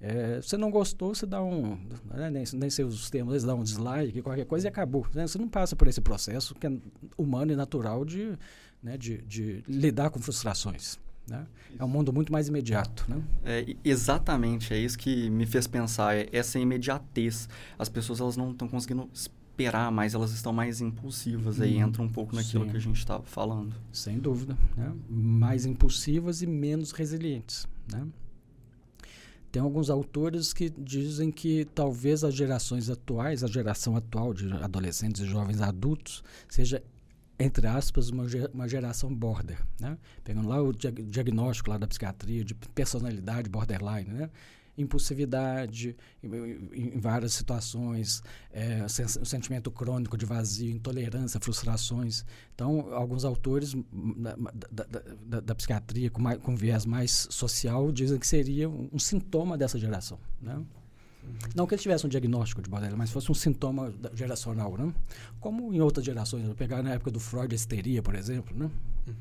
É, você não gostou, você dá um. Né, nem, nem sei os termos, eles dão um dislike, qualquer coisa e acabou. Né? Você não passa por esse processo que é humano e natural de, né, de, de lidar com frustrações. Né? É um mundo muito mais imediato. Né? É, exatamente, é isso que me fez pensar, é essa imediatez. As pessoas elas não estão conseguindo esperar mais, elas estão mais impulsivas. Hum, aí entra um pouco naquilo sim. que a gente estava falando. Sem dúvida. Né? Mais impulsivas e menos resilientes. Né? Tem alguns autores que dizem que talvez as gerações atuais, a geração atual de adolescentes e jovens adultos, seja entre aspas, uma, uma geração border, né? Pegando lá o diagnóstico lá da psiquiatria de personalidade borderline, né? Impulsividade em, várias situações, é, o sentimento crônico de vazio, intolerância, frustrações. Então, alguns autores da, da, da, da psiquiatria com, mais, com viés mais social dizem que seria um, um sintoma dessa geração. Né? Não que ele tivesse um diagnóstico de borderline, mas fosse um sintoma geracional, né? Como em outras gerações, eu pegar na época do Freud a histeria, por exemplo, né?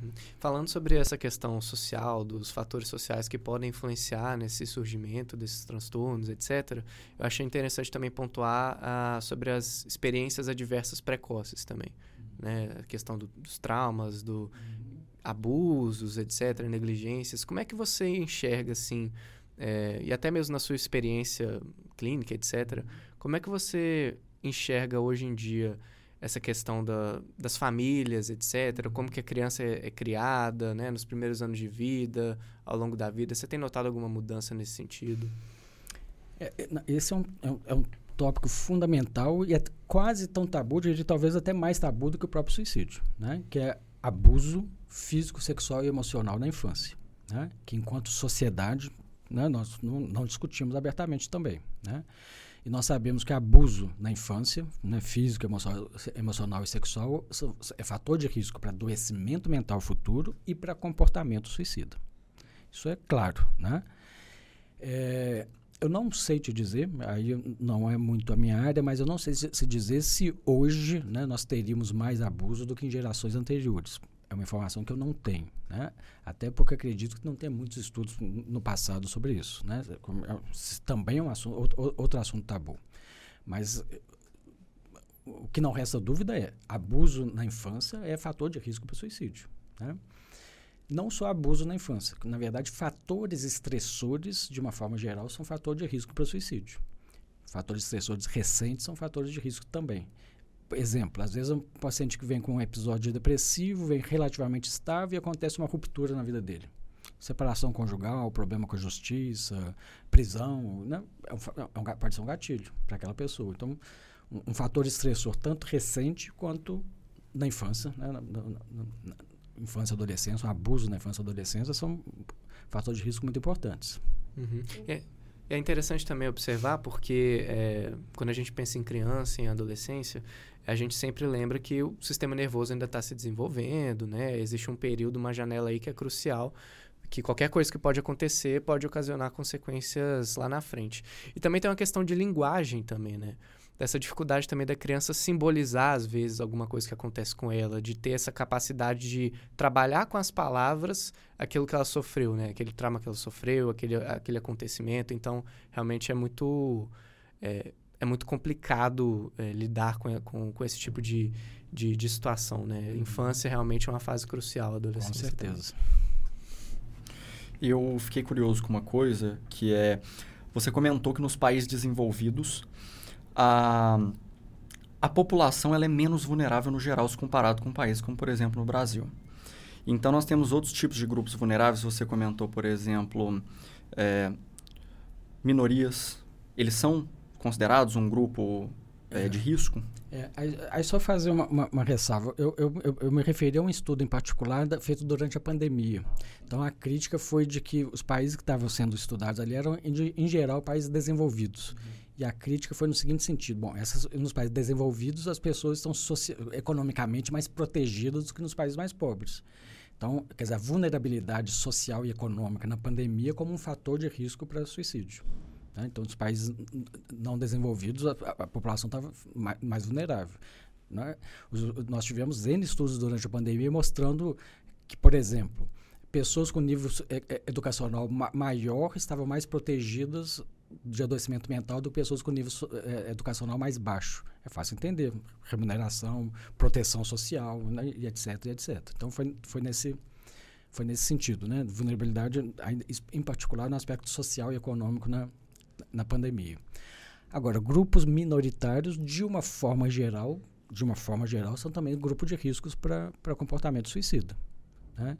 Uhum. Falando sobre essa questão social, dos fatores sociais que podem influenciar nesse surgimento desses transtornos, etc., eu achei interessante também pontuar ah, sobre as experiências adversas precoces também. Né? A questão do, dos traumas, do abusos, etc., negligências. Como é que você enxerga, assim, é, e até mesmo na sua experiência clínica, etc., como é que você enxerga hoje em dia essa questão da, das famílias, etc., como que a criança é, é, criada, né, nos primeiros anos de vida, ao longo da vida. Você tem notado alguma mudança nesse sentido? É, é esse é um, é um, é um, tópico fundamental e é quase tão tabu, de talvez até mais tabu do que o próprio suicídio, né? que é abuso físico, sexual e emocional na infância. Né? Que enquanto sociedade né, nós não, não discutimos abertamente também. Né? Nós sabemos que abuso na infância, né, físico, emocional, emocional e sexual, é fator de risco para adoecimento mental futuro e para comportamento suicida. Isso é claro, né? É, eu não sei te dizer, aí não é muito a minha área, mas eu não sei se, se dizer se hoje né, nós teríamos mais abuso do que em gerações anteriores é uma informação que eu não tenho, né? Até porque acredito que não tem muitos estudos no passado sobre isso, né? É também é um assunto, outro, assunto tabu. Mas o que não resta dúvida é abuso na infância é fator de risco para suicídio, né? Não só abuso na infância, na verdade fatores estressores de uma forma geral são fator de risco para suicídio. Fatores estressores recentes são fatores de risco também exemplo, às vezes um paciente que vem com um episódio depressivo, vem relativamente estável e acontece uma ruptura na vida dele. Separação conjugal, problema com a justiça, prisão, né? é um, é um, pode ser um gatilho para aquela pessoa. Então, um, um, fator estressor tanto recente quanto na infância, né? na, na, na, na infância e adolescência, um abuso na infância e adolescência são fatores de risco muito importantes. Uhum. É, é interessante também observar porque é, quando a gente pensa em criança, em adolescência, a gente sempre lembra que o sistema nervoso ainda está se desenvolvendo, né? Existe um período, uma janela aí que é crucial, que qualquer coisa que pode acontecer pode ocasionar consequências lá na frente. E também tem uma questão de linguagem também, né? dessa dificuldade também da criança simbolizar, às vezes, alguma coisa que acontece com ela, de ter essa capacidade de trabalhar com as palavras aquilo que ela sofreu, né? Aquele trauma que ela sofreu, aquele, aquele acontecimento. Então, realmente é muito... É, é muito complicado é, lidar com, com, com, esse tipo de, de, de, situação, né? Infância realmente é uma fase crucial, adolescência. Com certeza. Eu fiquei curioso com uma coisa, que é... Você comentou que nos países desenvolvidos a, a população ela é menos vulnerável no geral se comparado com um país como, por exemplo, no Brasil. Então, nós temos outros tipos de grupos vulneráveis. Você comentou, por exemplo, é, minorias. Eles são considerados um grupo é, de risco? É, aí, aí, só fazer uma, uma, uma ressalva. Eu, eu, eu, eu, me referi a um estudo em particular da, feito durante a pandemia. Então, a crítica foi de que os países que estavam sendo estudados ali eram, em, em geral, países desenvolvidos. Uhum. E a crítica foi no seguinte sentido: bom, essas, nos países desenvolvidos as pessoas estão economicamente mais protegidas do que nos países mais pobres. Então, quer dizer, a vulnerabilidade social e econômica na pandemia como um fator de risco para suicídio. Né? Então, nos países não desenvolvidos, a, a, população estava mais, mais, vulnerável. Né? Os, nós tivemos N estudos durante a pandemia mostrando que, por exemplo, pessoas com nível educacional ma maior estavam mais protegidas de adoecimento mental do que pessoas com nível educacional mais baixo. É fácil entender. Remuneração, proteção social, né, e etc, etc. Então, foi, foi, nesse, foi nesse sentido, né? Vulnerabilidade, em particular, no aspecto social e econômico na, na pandemia. Agora, grupos minoritários, de uma forma geral, de uma forma geral, são também grupos de riscos para comportamento suicida. Né?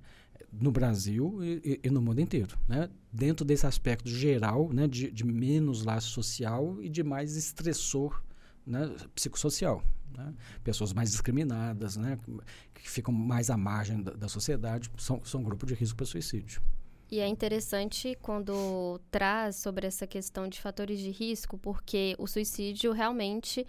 no Brasil e, e, no mundo inteiro, né? Dentro desse aspecto geral, né, de, de menos laço social e de mais estressor, né, psicossocial, né? Pessoas mais discriminadas, né, que ficam mais à margem da, da sociedade, são, são grupo de risco para suicídio. E é interessante quando traz sobre essa questão de fatores de risco, porque o suicídio realmente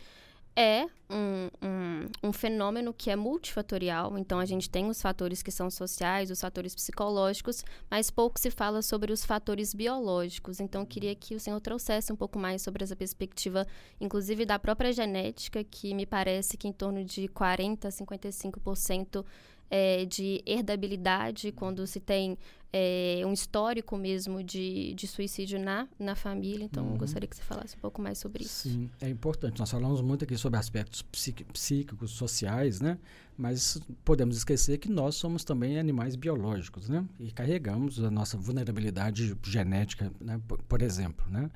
é um, um, um, fenômeno que é multifatorial, então a gente tem os fatores que são sociais, os fatores psicológicos, mas pouco se fala sobre os fatores biológicos. Então, queria que o senhor trouxesse um pouco mais sobre essa perspectiva, inclusive da própria genética, que me parece que em torno de 40% a 55% é, de herdabilidade, quando se tem é, um histórico mesmo de, de suicídio na, na família. Então, uhum. gostaria que você falasse um pouco mais sobre isso. Sim, é importante. Nós falamos muito aqui sobre aspectos psíquicos, sociais, né? Mas podemos esquecer que nós somos também animais biológicos, né? E carregamos a nossa vulnerabilidade genética, né? por, por exemplo, né?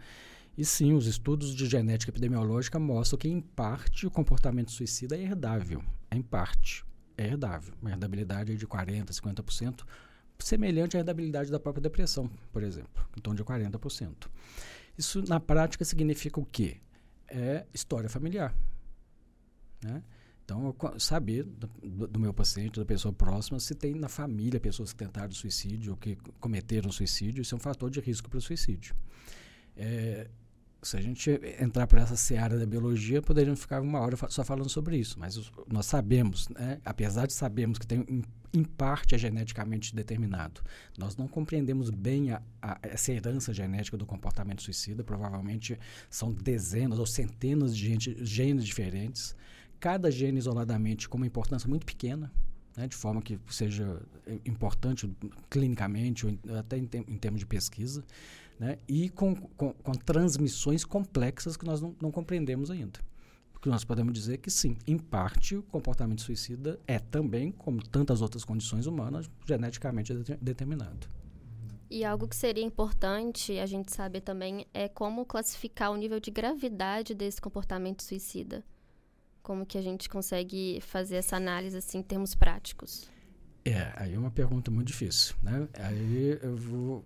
E sim, os estudos de genética epidemiológica mostram que, em parte, o comportamento suicida é herdável. Em parte é herdável. Uma herdabilidade de 40%, 50%, semelhante à herdabilidade da própria depressão, por exemplo, em torno de 40%. Isso, na prática, significa o quê? É história familiar. Né? Então, saber do, do, meu paciente, da pessoa próxima, se tem na família pessoas que tentaram suicídio ou que cometeram suicídio, isso é um fator de risco para o suicídio. É, se a gente entrar por essa seara da biologia, poderíamos ficar uma hora só falando sobre isso. Mas nós sabemos, né, apesar de sabermos que tem, em, parte é geneticamente determinado, nós não compreendemos bem a, a, essa herança genética do comportamento suicida. Provavelmente são dezenas ou centenas de gente, genes diferentes, cada gene isoladamente com uma importância muito pequena. Né, de forma que seja importante clinicamente ou até em, em termos de pesquisa né? e com, com, com, transmissões complexas que nós não, não compreendemos ainda. Porque nós podemos dizer que sim, em parte, o comportamento suicida é também, como tantas outras condições humanas, geneticamente determinado. E algo que seria importante a gente saber também é como classificar o nível de gravidade desse comportamento suicida. Como que a gente consegue fazer essa análise assim, em termos práticos? É, aí é uma pergunta muito difícil, né? Aí eu vou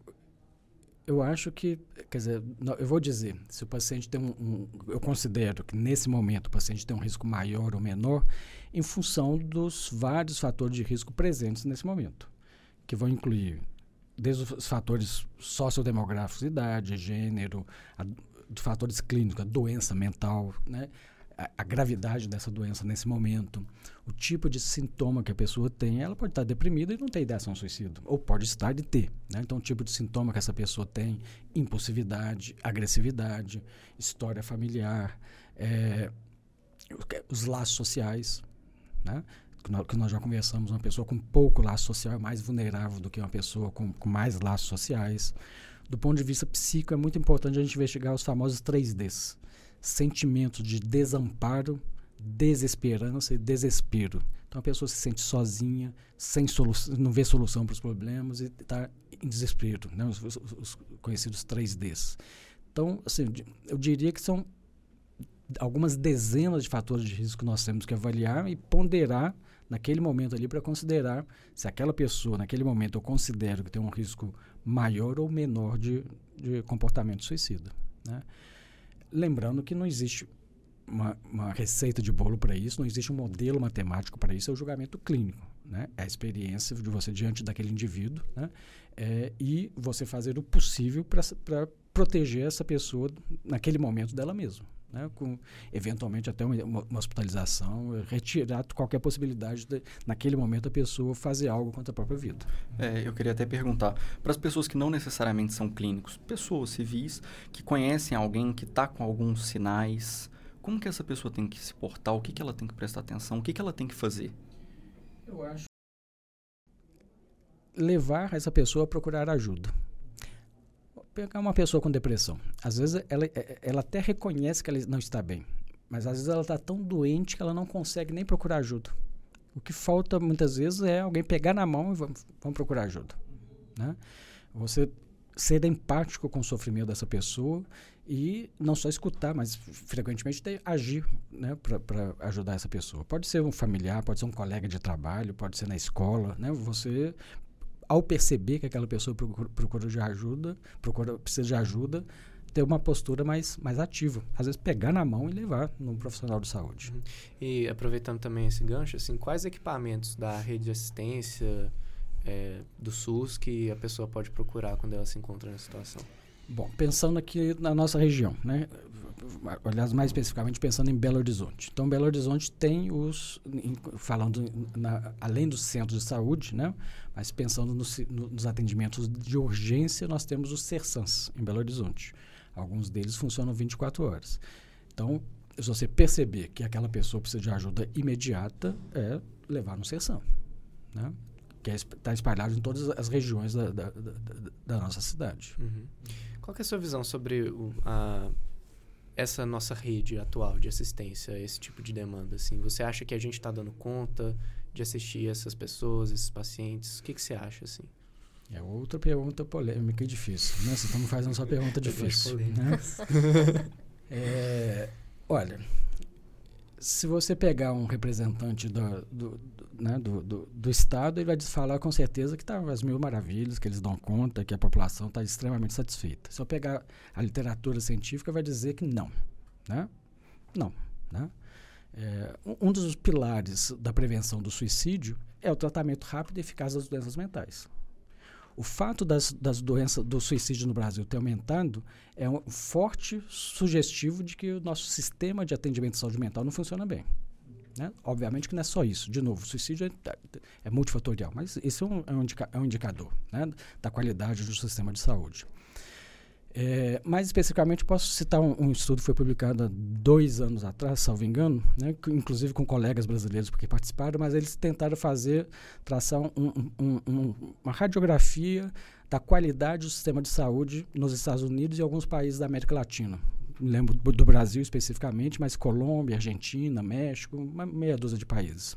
eu acho que, quer dizer, eu vou dizer, se o paciente tem um, um, eu considero que nesse momento o paciente tem um risco maior ou menor em função dos vários fatores de risco presentes nesse momento, que vão incluir desde os fatores sociodemográficos, idade, gênero, a, fatores clínicos, a doença mental, né? A, gravidade dessa doença nesse momento, o tipo de sintoma que a pessoa tem, ela pode estar deprimida e não ter ideação suicida, ou pode estar de ter. Né? Então, o tipo de sintoma que essa pessoa tem, impulsividade, agressividade, história familiar, É, os laços sociais, né? que nós já conversamos, uma pessoa com pouco laço social é mais vulnerável do que uma pessoa com, com mais laços sociais. Do ponto de vista psíquico, é muito importante a gente investigar os famosos 3Ds. Sentimentos de desamparo, desesperança e desespero. Então a pessoa se sente sozinha, sem não vê solução para os problemas e está em desespero, né? os, os, os, conhecidos 3Ds. Então, assim, eu diria que são algumas dezenas de fatores de risco que nós temos que avaliar e ponderar naquele momento ali para considerar se aquela pessoa, naquele momento, eu considero que tem um risco maior ou menor de, de comportamento suicida. Né? Lembrando que não existe uma, uma receita de bolo para isso, não existe um modelo matemático para isso, é o julgamento clínico. Né? É a experiência de você diante daquele indivíduo né? É, e você fazer o possível para proteger essa pessoa naquele momento dela mesma né, com eventualmente até uma, uma, hospitalização, retirar qualquer possibilidade de, naquele momento a pessoa fazer algo contra a própria vida. É, eu queria até perguntar para as pessoas que não necessariamente são clínicos, pessoas civis que conhecem alguém que está com alguns sinais, como que essa pessoa tem que se portar, o que, que ela tem que prestar atenção, o que, que ela tem que fazer? Eu acho levar essa pessoa a procurar ajuda pegar uma pessoa com depressão. Às vezes ela, é, é, ela até reconhece que ela não está bem, mas às vezes ela está tão doente que ela não consegue nem procurar ajuda. O que falta muitas vezes é alguém pegar na mão e vamos, vamos procurar ajuda. Né? Você ser empático com o sofrimento dessa pessoa e não só escutar, mas frequentemente agir né, para ajudar essa pessoa. Pode ser um familiar, pode ser um colega de trabalho, pode ser na escola. Né? Você ao perceber que aquela pessoa procura, procura de ajuda, procura, precisa de ajuda, ter uma postura mais, mais ativa. Às vezes pegar na mão e levar num profissional de saúde. Uhum. E aproveitando também esse gancho, assim, quais equipamentos da rede de assistência é, do SUS que a pessoa pode procurar quando ela se encontra nessa situação? Bom, pensando aqui na nossa região, né? aliás, mais especificamente pensando em Belo Horizonte. Então, Belo Horizonte tem os, falando na, além dos centros de saúde, né? Mas pensando no, no, nos atendimentos de urgência, nós temos os CERSANS em Belo Horizonte. Alguns deles funcionam 24 horas. Então, se você perceber que aquela pessoa precisa de ajuda imediata, é levar no CERSAM, né? Que está é, espalhado em todas as regiões da, da, da, da nossa cidade. Uhum. Qual é a sua visão sobre o, a essa nossa rede atual de assistência esse tipo de demanda? Assim, você acha que a gente está dando conta de assistir essas pessoas, esses pacientes? O que, que você acha assim? É outra pergunta polêmica e difícil. Né? Está me fazendo só pergunta difícil. Né? é, olha, se você pegar um representante do, do, né, do, do, do, Estado, ele vai falar com certeza que está as mil maravilhas, que eles dão conta, que a população está extremamente satisfeita. Se eu pegar a literatura científica, vai dizer que não. Né? Não. Né? É, um dos pilares da prevenção do suicídio é o tratamento rápido e eficaz das doenças mentais. O fato das, das doenças do suicídio no Brasil ter aumentado é um forte sugestivo de que o nosso sistema de atendimento de saúde mental não funciona bem. Né? Obviamente que não é só isso. De novo, o suicídio é, é multifatorial, mas isso é um, é um, indica, é um indicador né? da qualidade do sistema de saúde. É, mais especificamente, posso citar um, um, estudo que foi publicado há dois anos atrás, salvo engano, né, que, inclusive com colegas brasileiros porque participaram, mas eles tentaram fazer, traçar um, um, uma radiografia da qualidade do sistema de saúde nos Estados Unidos e alguns países da América Latina lembro do Brasil especificamente, mas Colômbia, Argentina, México, uma meia dúzia de países.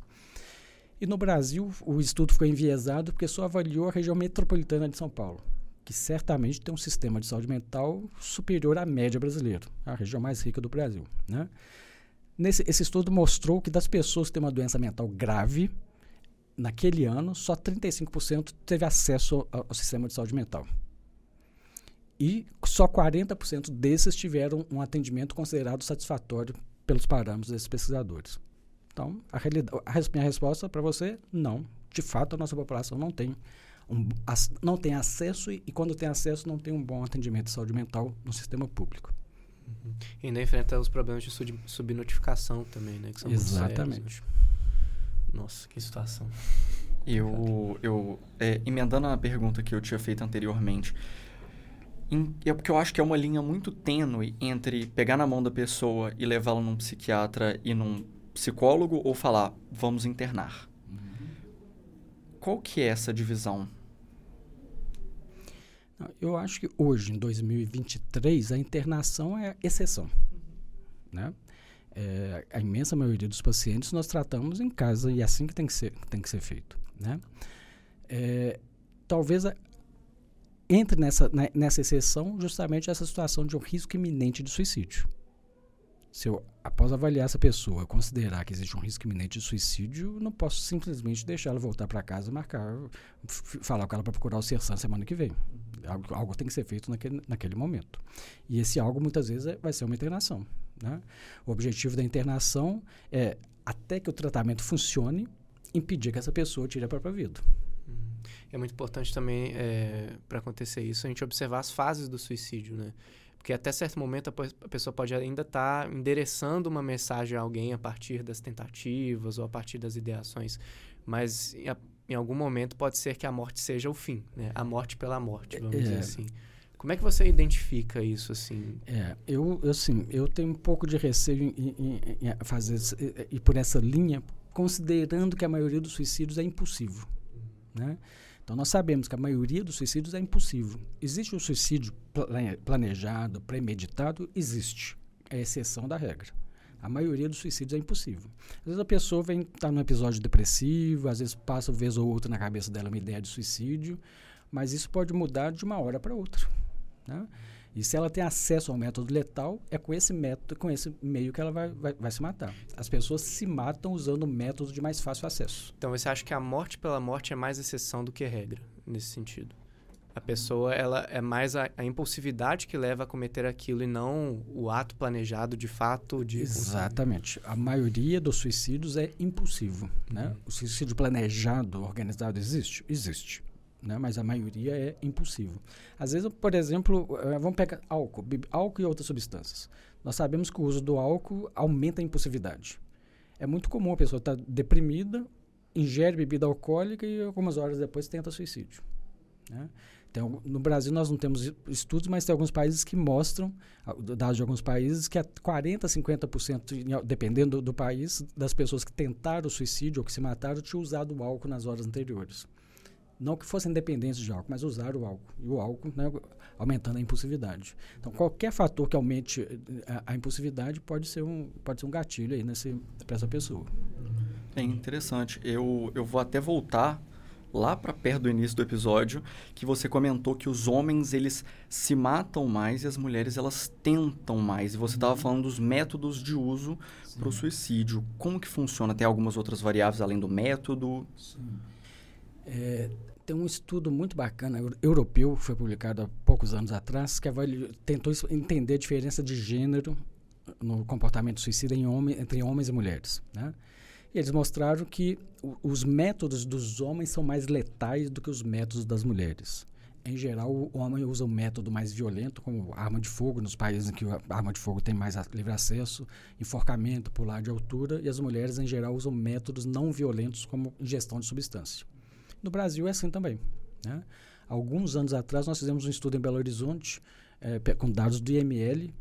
E no Brasil, o estudo foi enviesado porque só avaliou a região metropolitana de São Paulo, que certamente tem um sistema de saúde mental superior à média brasileira, a região mais rica do Brasil. Né? Nesse, esse estudo mostrou que das pessoas que têm uma doença mental grave, naquele ano, só 35% teve acesso ao, ao sistema de saúde mental e só 40% desses tiveram um atendimento considerado satisfatório pelos parâmetros desses pesquisadores. Então, a, a minha resposta para você, não. De fato, a nossa população não tem, um, as, não tem acesso e, e, quando tem acesso, não tem um bom atendimento de saúde mental no sistema público. Uhum. E ainda enfrenta os problemas de sub, subnotificação também, né? Que são Exatamente. Sérios, né? Nossa, que situação. Eu, eu é, emendando a pergunta que eu tinha feito anteriormente, é porque eu acho que é uma linha muito tênue entre pegar na mão da pessoa e levá-la num psiquiatra e num psicólogo ou falar, vamos internar. Uhum. Qual que é essa divisão? Eu acho que hoje, em 2023, a internação é exceção. Né? É, a imensa maioria dos pacientes nós tratamos em casa e é assim que tem que ser, tem que ser feito. Né? É, talvez a, entre nessa, né, nessa exceção justamente essa situação de um risco iminente de suicídio. Se eu, após avaliar essa pessoa, considerar que existe um risco iminente de suicídio, não posso simplesmente deixar ela voltar para casa e marcar, falar com ela para procurar o CERSAN semana que vem. Algo, algo, tem que ser feito naquele, naquele momento. E esse algo, muitas vezes, é, vai ser uma internação. Né? O objetivo da internação é, até que o tratamento funcione, impedir que essa pessoa tire a própria vida. É muito importante também, é, para acontecer isso, a gente observar as fases do suicídio, né? Porque até certo momento a, pessoa pode ainda estar tá endereçando uma mensagem a alguém a partir das tentativas ou a partir das ideações. Mas em, em algum momento pode ser que a morte seja o fim, né? A morte pela morte, vamos é. dizer assim. Como é que você identifica isso assim? É, eu assim, eu tenho um pouco de receio em, em, em fazer e por essa linha, considerando que a maioria dos suicídios é impossível, né? Então nós sabemos que a maioria dos suicídios é impossível. Existe o suicídio planejado, premeditado, existe. É exceção da regra. A maioria dos suicídios é impossível. Às vezes a pessoa vem tá num episódio depressivo, às vezes passa uma vez ou outra na cabeça dela uma ideia de suicídio, mas isso pode mudar de uma hora para outra. Né? E se ela tem acesso ao método letal, é com esse método, com esse meio que ela vai, vai, vai se matar. As pessoas se matam usando métodos de mais fácil acesso. Então você acha que a morte pela morte é mais exceção do que regra, nesse sentido? A pessoa, ela é mais a, a impulsividade que leva a cometer aquilo e não o ato planejado de fato de... Exatamente. A maioria dos suicídios é impulsivo, né? Uhum. O suicídio planejado, organizado, existe? Existe né? mas a maioria é impulsivo. Às vezes, por exemplo, eh, vamos pegar álcool, álcool e outras substâncias. Nós sabemos que o uso do álcool aumenta a impulsividade. É muito comum a pessoa estar tá deprimida, ingere bebida alcoólica e algumas horas depois tenta suicídio. Né? Então, no Brasil nós não temos estudos, mas tem alguns países que mostram, dados de alguns países, que 40%, 50%, dependendo do, do país, das pessoas que tentaram o suicídio ou que se mataram, tinham usado o álcool nas horas anteriores. Não que fossem dependentes de álcool, mas usar o álcool. E o álcool né, aumentando a impulsividade. Então, qualquer fator que aumente a, eh, a impulsividade pode ser um, pode ser um gatilho aí para essa pessoa. É interessante. Eu, eu vou até voltar lá para perto do início do episódio, que você comentou que os homens eles se matam mais e as mulheres elas tentam mais. E você estava uhum. falando dos métodos de uso para o suicídio. Como que funciona? Tem algumas outras variáveis além do método? Sim. É, tem um estudo muito bacana, europeu, foi publicado há poucos anos atrás, que tentou entender a diferença de gênero no comportamento suicida em homem, entre homens e mulheres. Né? E eles mostraram que os métodos dos homens são mais letais do que os métodos das mulheres. Em geral, o homem usa um método mais violento, como arma de fogo, nos países em que a arma de fogo tem mais livre acesso, enforcamento, pular de altura, e as mulheres, em geral, usam métodos não violentos, como ingestão de substância. No Brasil é assim também. Né? Alguns anos atrás, nós fizemos um estudo em Belo Horizonte é, com dados do IML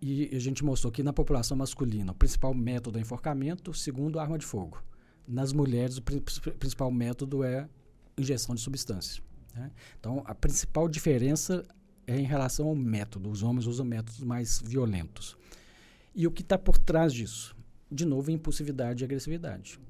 e a gente mostrou que na população masculina o principal método é enforcamento, segundo arma de fogo. Nas mulheres, o principal método é injeção de substância. Né? Então, a principal diferença é em relação ao método. Os homens usam métodos mais violentos. E o que está por trás disso? De novo, impulsividade e agressividade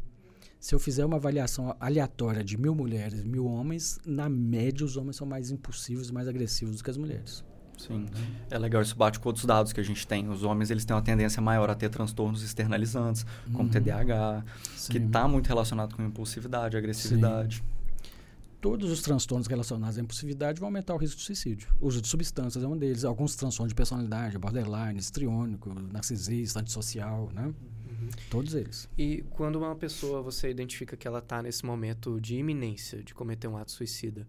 se eu fizer uma avaliação aleatória de mil mulheres, mil homens, na média os homens são mais impulsivos, mais agressivos do que as mulheres. Sim, é legal isso bate com outros dados que a gente tem. Os homens eles têm uma tendência maior a ter transtornos externalizantes, como uhum. TDAH, Sim. que está muito relacionado com impulsividade, agressividade. Sim. Todos os transtornos relacionados à impulsividade vão aumentar o risco de suicídio. O uso de substâncias é um deles. Alguns transtornos de personalidade, borderline, histriônico, narcisista, antissocial, né? Todos eles. E quando uma pessoa, você identifica que ela está nesse momento de iminência de cometer um ato suicida,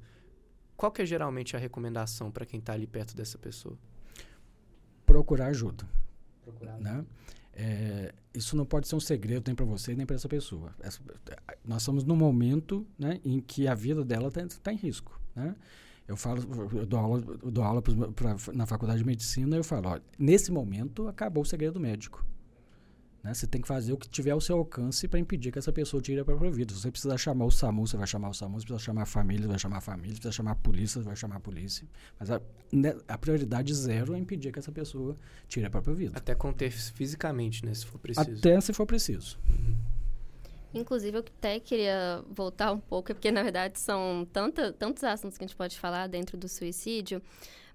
qual que é geralmente a recomendação para quem está ali perto dessa pessoa? Procurar ajuda. Procurar né? É, isso não pode ser um segredo nem para você nem para essa pessoa. Essa, nós estamos num momento né, em que a vida dela está tá em risco. Né? Eu falo, eu dou aula, eu dou aula pra, pra, na faculdade de medicina e eu falo, olha, nesse momento acabou o segredo médico. Né? Você tem que fazer o que tiver ao seu alcance para impedir que essa pessoa tire a própria vida. Se você precisa chamar o SAMU, você vai chamar o SAMU. Se precisa chamar a família, você vai chamar a família. Se precisa chamar a polícia, você vai chamar a polícia. Mas a, né, a prioridade zero é impedir que essa pessoa tire a própria vida. Até conter fisicamente, né? Se for preciso. Até se for preciso. Uhum. Inclusive, eu até queria voltar um pouco, porque na verdade são tanta, tantos assuntos que a gente pode falar dentro do suicídio,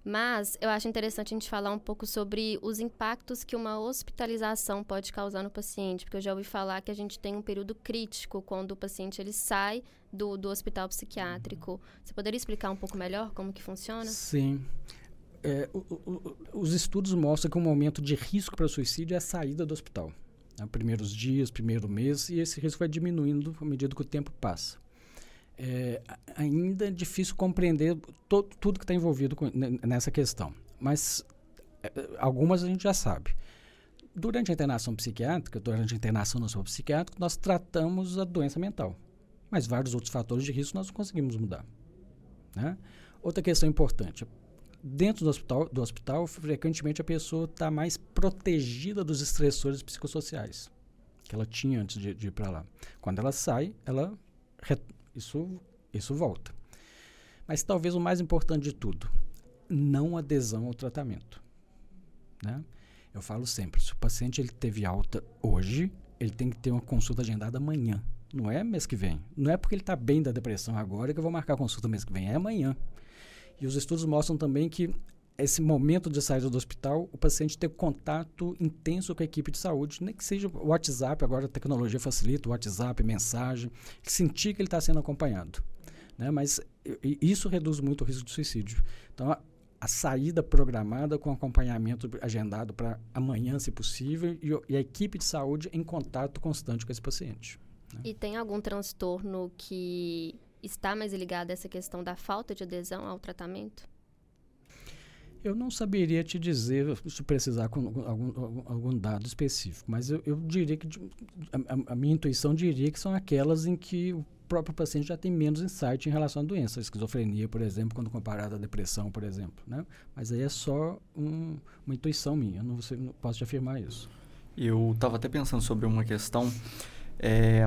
mas eu acho interessante a gente falar um pouco sobre os impactos que uma hospitalização pode causar no paciente, porque eu já ouvi falar que a gente tem um período crítico quando o paciente ele sai do, do hospital psiquiátrico. Você poderia explicar um pouco melhor como que funciona? Sim. É, o, o, os estudos mostram que um momento de risco para o suicídio é a saída do hospital. Né? Primeiros dias, primeiro mês, e esse risco vai diminuindo à medida que o tempo passa é, ainda é difícil compreender to, tudo que está envolvido com, nessa questão. Mas é, algumas a gente já sabe. Durante a internação psiquiátrica, durante a internação no hospital psiquiátrico, nós tratamos a doença mental. Mas vários outros fatores de risco nós não conseguimos mudar. Né? Outra questão importante. Dentro do hospital, do hospital frequentemente a pessoa está mais protegida dos estressores psicossociais que ela tinha antes de, de ir para lá. Quando ela sai, ela isso, isso volta. Mas talvez o mais importante de tudo, não adesão ao tratamento. Né? Eu falo sempre, se o paciente ele teve alta hoje, ele tem que ter uma consulta agendada amanhã. Não é mês que vem. Não é porque ele está bem da depressão agora que eu vou marcar a consulta mês que vem. É amanhã. E os estudos mostram também que esse momento de saída do hospital, o paciente ter contato intenso com a equipe de saúde, nem que seja o WhatsApp, agora a tecnologia facilita, o WhatsApp, mensagem, sentir que ele está sendo acompanhado. Né? Mas isso reduz muito o risco de suicídio. Então, a, a saída programada com acompanhamento agendado para amanhã, se possível, e, e, a equipe de saúde em contato constante com esse paciente. Né? E tem algum transtorno que está mais ligado a essa questão da falta de adesão ao tratamento? Eu não saberia te dizer se precisar com algum, algum dado específico, mas eu, eu diria que a, a, minha intuição diria que são aquelas em que o próprio paciente já tem menos insight em relação à doença, a esquizofrenia, por exemplo, quando comparada à depressão, por exemplo, né? Mas aí é só um, uma intuição minha, eu não, você, não posso te afirmar isso. Eu estava até pensando sobre uma questão. É,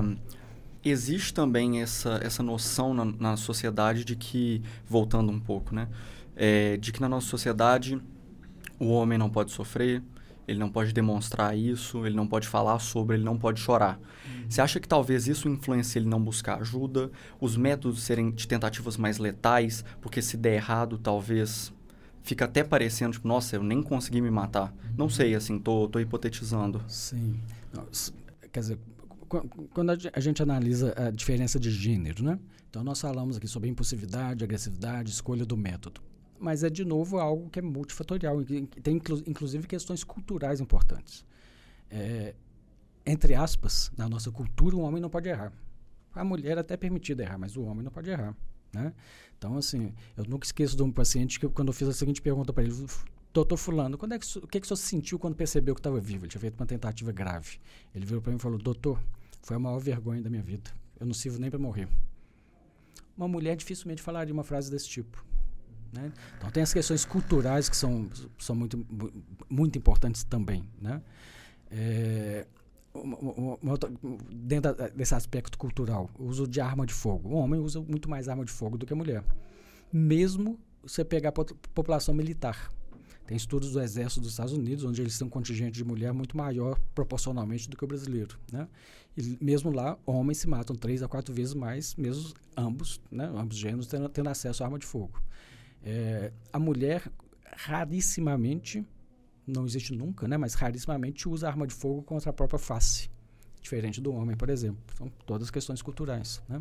existe também essa, essa noção na, na sociedade de que, voltando um pouco, né? É, de que na nossa sociedade o homem não pode sofrer, ele não pode demonstrar isso, ele não pode falar sobre, ele não pode chorar. Uhum. Você acha que talvez isso influencie ele não buscar ajuda, os métodos serem de tentativas mais letais, porque se der errado, talvez fica até parecendo, tipo, nossa, eu nem consegui me matar. Uhum. Não sei, assim, tô, tô hipotetizando. Sim. quer dizer, quando a gente analisa a diferença de gênero, né? Então, nós falamos aqui sobre impulsividade, agressividade, escolha do método mas é de novo algo que é multifatorial, tem inclu inclusive questões culturais importantes. É, entre aspas, na nossa cultura, o homem não pode errar. A mulher até é permitida errar, mas o homem não pode errar. Né? Então, assim, eu nunca esqueço de um paciente que, quando eu fiz a seguinte pergunta para ele, doutor fulano, quando é que, o que, que o senhor sentiu quando percebeu que estava vivo? Ele tinha feito uma tentativa grave. Ele virou para mim e falou, doutor, foi a maior vergonha da minha vida. Eu não sirvo nem para morrer. Uma mulher dificilmente falaria uma frase desse tipo. Né? Então tem as questões culturais que são, são muito, muito importantes também. Né? É, uma, uma outra, dentro desse aspecto cultural, o uso de arma de fogo. O homem usa muito mais arma de fogo do que a mulher. Mesmo você pegar a população militar. Tem estudos do Exército dos Estados Unidos, onde eles têm um contingente de mulher muito maior proporcionalmente do que o brasileiro. Né? E mesmo lá, homens se matam três a quatro vezes mais, mesmo ambos, né, ambos gêneros, tendo, tendo acesso à arma de fogo. É, a mulher rarissimamente, não existe nunca, né, mas rarissimamente usa arma de fogo contra a própria face, diferente do homem, por exemplo. São todas questões culturais, né?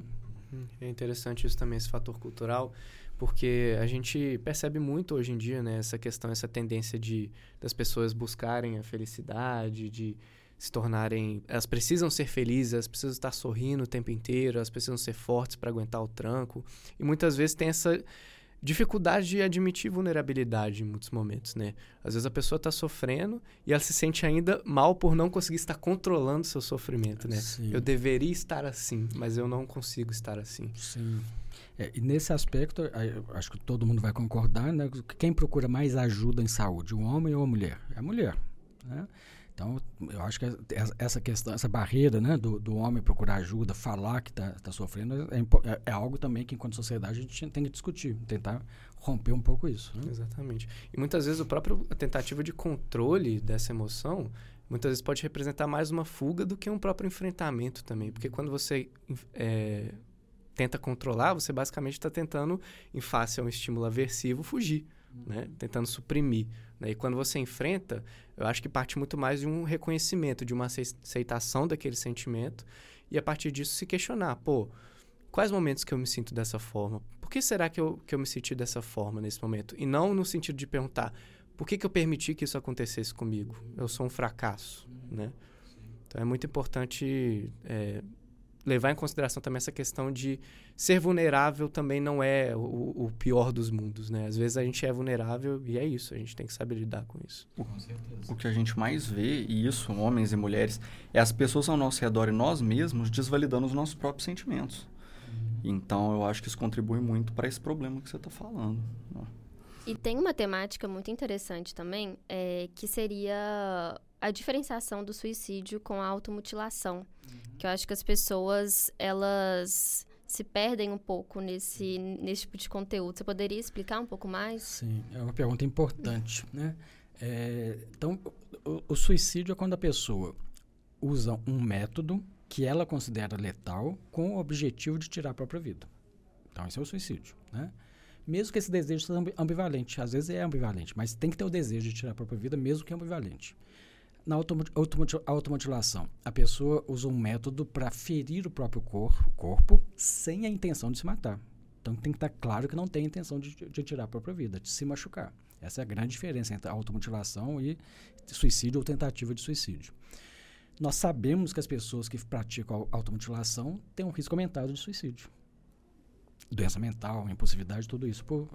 Uhum. É interessante isso também, esse fator cultural, porque a gente percebe muito hoje em dia, né, essa questão, essa tendência de das pessoas buscarem a felicidade, de se tornarem, elas precisam ser felizes, elas precisam estar sorrindo o tempo inteiro, elas precisam ser fortes para aguentar o tranco, e muitas vezes tem essa dificuldade de admitir vulnerabilidade em muitos momentos, né? Às vezes a pessoa está sofrendo e ela se sente ainda mal por não conseguir estar controlando seu sofrimento, né? Sim. Eu deveria estar assim, mas eu não consigo estar assim. Sim. É, e nesse aspecto, acho que todo mundo vai concordar, né? Quem procura mais ajuda em saúde, o homem ou a mulher? É a mulher, né? Então, eu acho que essa questão, essa barreira né, do, do homem procurar ajuda, falar que está tá sofrendo, é, é, é, algo também que, enquanto sociedade, a gente tem que discutir, tentar romper um pouco isso. Né? Exatamente. E muitas vezes o próprio tentativa de controle dessa emoção, muitas vezes pode representar mais uma fuga do que um próprio enfrentamento também. Porque quando você é, tenta controlar, você basicamente está tentando, em face a um estímulo aversivo, fugir. Né? tentando suprimir. Né? E quando você enfrenta, eu acho que parte muito mais de um reconhecimento, de uma aceitação daquele sentimento e a partir disso se questionar, pô, quais momentos que eu me sinto dessa forma? Por que será que eu, que eu me senti dessa forma nesse momento? E não no sentido de perguntar, por que, que eu permiti que isso acontecesse comigo? Eu sou um fracasso, né? Então é muito importante é, levar em consideração também essa questão de ser vulnerável também não é o, o, pior dos mundos, né? Às vezes a gente é vulnerável e é isso, a gente tem que saber lidar com isso. O, o que a gente mais vê, e isso, homens e mulheres, é as pessoas ao nosso redor e nós mesmos desvalidando os nossos próprios sentimentos. Uhum. Então, eu acho que isso contribui muito para esse problema que você está falando. Né? E tem uma temática muito interessante também, é, que seria a diferenciação do suicídio com a automutilação. Uhum. Que eu acho que as pessoas, elas se perdem um pouco nesse, nesse tipo de conteúdo. Você poderia explicar um pouco mais? Sim, é uma pergunta importante, né? É, então, o, o suicídio é quando a pessoa usa um método que ela considera letal com o objetivo de tirar a própria vida. Então, esse é o suicídio, né? Mesmo que esse desejo seja ambivalente, às vezes é ambivalente, mas tem que ter o desejo de tirar a própria vida, mesmo que é ambivalente. Na automutilação, a pessoa usa um método para ferir o próprio cor, corpo sem a intenção de se matar. Então tem que estar tá claro que não tem intenção de, de tirar a própria vida, de se machucar. Essa é a grande diferença entre automutilação e suicídio ou tentativa de suicídio. Nós sabemos que as pessoas que praticam automutilação têm um risco aumentado de suicídio. Doença mental, impulsividade, tudo isso por,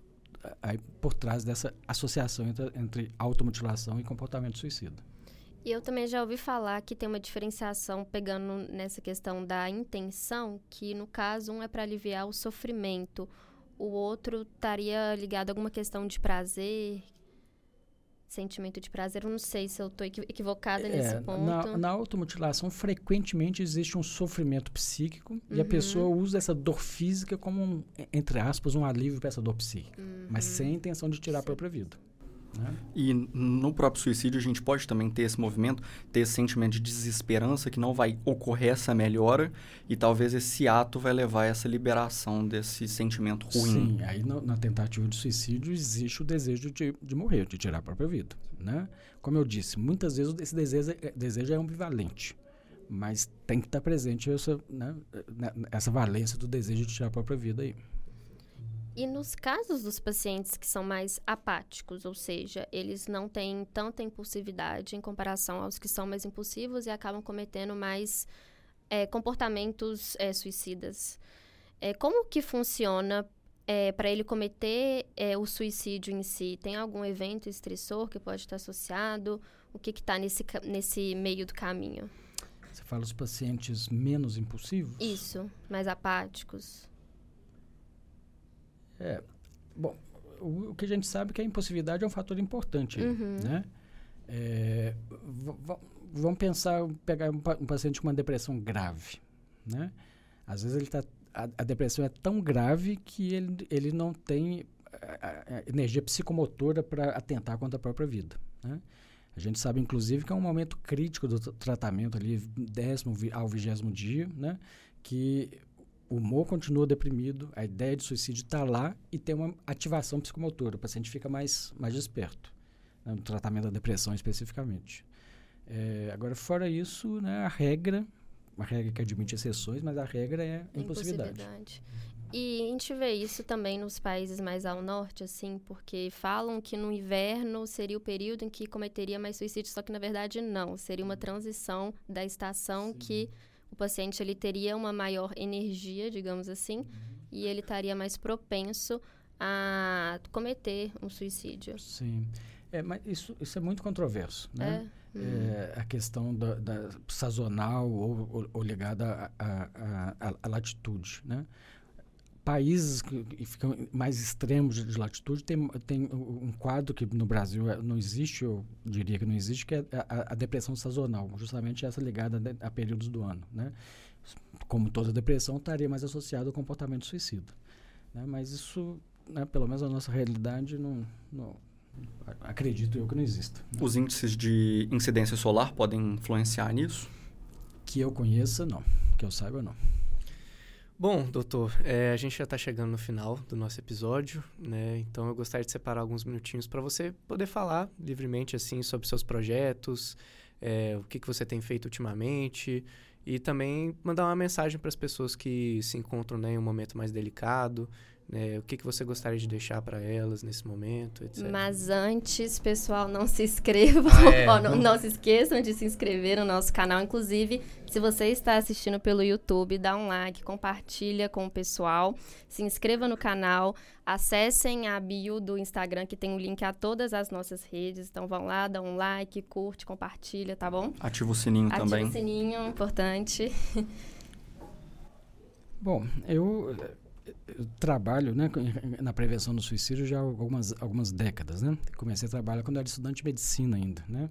aí, por trás dessa associação entre, entre automutilação e comportamento suicida. E eu também já ouvi falar que tem uma diferenciação pegando nessa questão da intenção, que no caso um é para aliviar o sofrimento, o outro estaria ligado a alguma questão de prazer, sentimento de prazer. Eu não sei se eu estou equivocada é, nesse ponto. Na, na automutilação, frequentemente existe um sofrimento psíquico uhum. e a uhum. pessoa usa essa dor física como, um, entre aspas, um alívio para essa dor psíquica, uhum. mas sem a intenção de tirar Sim. a própria vida. Né? E no próprio suicídio a gente pode também ter esse movimento, ter esse sentimento de desesperança que não vai ocorrer essa melhora e talvez esse ato vai levar a essa liberação desse sentimento ruim. Sim, aí no, na tentativa de suicídio existe o desejo de, de morrer, de tirar a própria vida. Né? Como eu disse, muitas vezes esse desejo, é, desejo é ambivalente, mas tem que estar presente essa, né, né essa valência do desejo de tirar a própria vida aí. E nos casos dos pacientes que são mais apáticos, ou seja, eles não têm tanta impulsividade em comparação aos que são mais impulsivos e acabam cometendo mais é, comportamentos é, suicidas. É, como que funciona é, para ele cometer é, o suicídio em si? Tem algum evento estressor que pode estar associado? O que está nesse, nesse meio do caminho? Você fala os pacientes menos impulsivos? Isso, mais apáticos. É, bom, o, o, que a gente sabe é que a impulsividade é um fator importante, uhum. né? É, vamos pensar, pegar um, um, paciente com uma depressão grave, né? Às vezes ele tá, a, a depressão é tão grave que ele, ele não tem a, a energia psicomotora para atentar contra a própria vida, né? A gente sabe, inclusive, que é um momento crítico do tratamento ali, décimo ao vigésimo dia, né? Que o humor continua deprimido, a ideia de suicídio está lá e tem uma ativação psicomotora, o paciente fica mais, mais desperto, né, no tratamento da depressão especificamente. É, agora, fora isso, né, a regra, uma regra que admite exceções, mas a regra é a impossibilidade. impossibilidade. E a gente vê isso também nos países mais ao norte, assim, porque falam que no inverno seria o período em que cometeria mais suicídio, só que na verdade não, seria uma transição da estação Sim. que o paciente ele teria uma maior energia, digamos assim, uhum. e ele estaria mais propenso a cometer um suicídio. Sim. É, mas isso, isso é muito controverso, né? É. Hum. É, a questão da, da sazonal ou, ou, ou ligada à latitude, né? Países que, ficam mais extremos de, de, latitude tem, tem um quadro que no Brasil é, não existe, eu diria que não existe, que é a, a depressão sazonal, justamente essa ligada a, a períodos do ano, né? Como toda depressão, estaria mais associada ao comportamento suicida. Né? Mas isso, né, pelo menos na nossa realidade, não, não acredito eu que não exista. Né? Os índices de incidência solar podem influenciar nisso? Que eu conheça, não. Que eu saiba, não. Bom, doutor, é, a gente já está chegando no final do nosso episódio, né? Então eu gostaria de separar alguns minutinhos para você poder falar livremente assim sobre seus projetos, é, o que, que você tem feito ultimamente e também mandar uma mensagem para as pessoas que se encontram né, em um momento mais delicado, né? O que, que você gostaria de deixar para elas nesse momento, etc. Mas antes, pessoal, não se inscrevam, ah, é. não, não, se esqueçam de se inscrever no nosso canal. Inclusive, se você está assistindo pelo YouTube, dá um like, compartilha com o pessoal, se inscreva no canal, acessem a bio do Instagram, que tem o um link a todas as nossas redes. Então, vão lá, dá um like, curte, compartilha, tá bom? Ativa o sininho Ativa também. Ativa o sininho, importante. Bom, eu trabalho né, na prevenção do suicídio já há algumas, algumas décadas. Né? Comecei a trabalhar quando era estudante de medicina ainda. Né?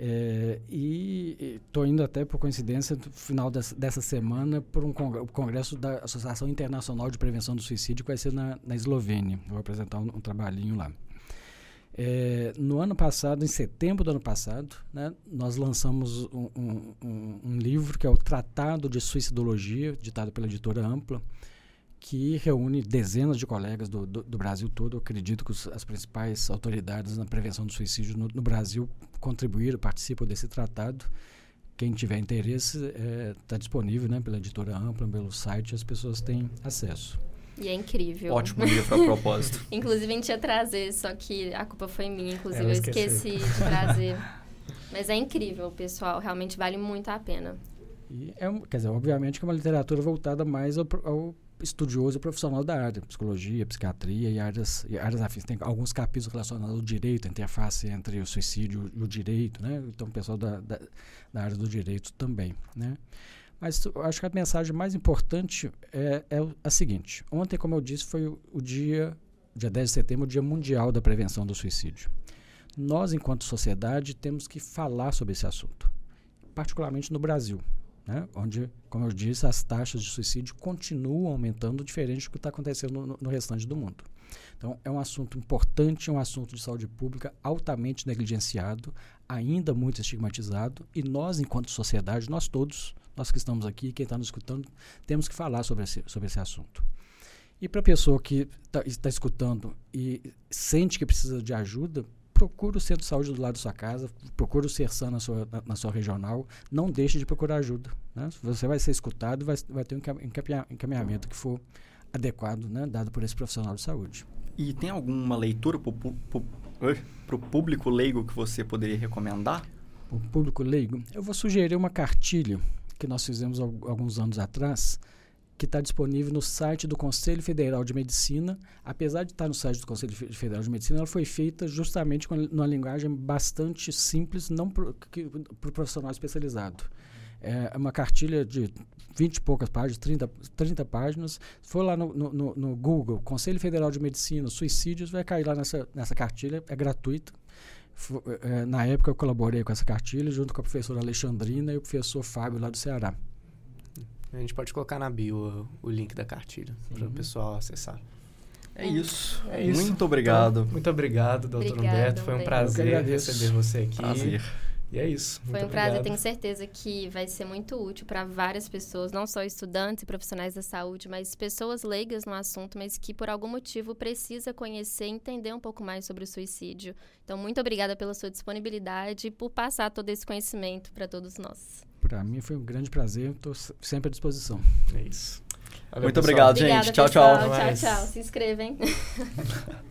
É, e estou indo até, por coincidência, no final dessa, dessa semana, por um congresso da Associação Internacional de Prevenção do Suicídio, que vai ser na, na Eslovênia. Vou apresentar um, um trabalhinho lá. É, no ano passado, em setembro do ano passado, né, nós lançamos um, um, um, livro que é o Tratado de Suicidologia, ditado pela editora Ampla, que reúne dezenas de colegas do, do, do Brasil todo. Eu acredito que os, as principais autoridades na prevenção do suicídio no, no, Brasil contribuíram, participam desse tratado. Quem tiver interesse está é, disponível né, pela editora Ampla, pelo site, as pessoas têm acesso. E é incrível. Ótimo livro a propósito. inclusive, a gente ia trazer, só que a culpa foi minha. Inclusive, eu esqueci de trazer. Mas é incrível, pessoal. Realmente vale muito a pena. E é, quer dizer, obviamente que é uma literatura voltada mais ao, ao estudioso e profissional da área, psicologia, psiquiatria e áreas, e áreas afins. Tem alguns capítulos relacionados ao direito, a interface entre o suicídio e o direito, né? Então, pessoal da, da, da área do direito também, né? Mas acho que a mensagem mais importante é, é a seguinte. Ontem, como eu disse, foi o, o dia, dia 10 de setembro, o Dia Mundial da Prevenção do Suicídio. Nós, enquanto sociedade, temos que falar sobre esse assunto, particularmente no Brasil né? onde, como eu disse, as taxas de suicídio continuam aumentando, diferente do que está acontecendo no, no, restante do mundo. Então, é um assunto importante, é um assunto de saúde pública altamente negligenciado, ainda muito estigmatizado, e nós, enquanto sociedade, nós todos, nós que estamos aqui, quem está nos escutando, temos que falar sobre esse, sobre esse assunto. E para a pessoa que está tá escutando e sente que precisa de ajuda, procure o centro de saúde do lado da sua casa, procure o CERSAN na sua, na, na sua regional, não deixe de procurar ajuda. Né? Você vai ser escutado e vai, vai ter um encaminhamento que for adequado, né? dado por esse profissional de saúde. E tem alguma leitura para o público leigo que você poderia recomendar? O público leigo? Eu vou sugerir uma cartilha que nós fizemos alguns anos atrás, que está disponível no site do Conselho Federal de Medicina. Apesar de estar no site do Conselho Federal de Medicina, ela foi feita justamente com uma linguagem bastante simples, não para o pro profissional especializado. É uma cartilha de 20 e poucas páginas, 30, 30 páginas. For lá no, no, no, Google, Conselho Federal de Medicina, suicídios, vai cair lá nessa, nessa cartilha, é gratuita. É, na época eu colaborei com essa cartilha junto com a professora Alexandrina e o professor Fábio lá do Ceará. A gente pode colocar na bio o, link da cartilha para o pessoal acessar. É isso. É isso. Muito obrigado. Então, muito obrigado, doutor Obrigada, Humberto. Foi um prazer receber você aqui. Prazer. E é isso. Foi um prazer. Tenho certeza que vai ser muito útil para várias pessoas, não só estudantes e profissionais da saúde, mas pessoas leigas no assunto, mas que por algum motivo precisa conhecer e entender um pouco mais sobre o suicídio. Então, muito obrigada pela sua disponibilidade e por passar todo esse conhecimento para todos nós. Para mim foi um grande prazer, estou sempre à disposição. É isso. Valeu, Muito pessoal. obrigado, gente. Obrigada, tchau, pessoal. tchau. Tchau, tchau. Se inscrevem.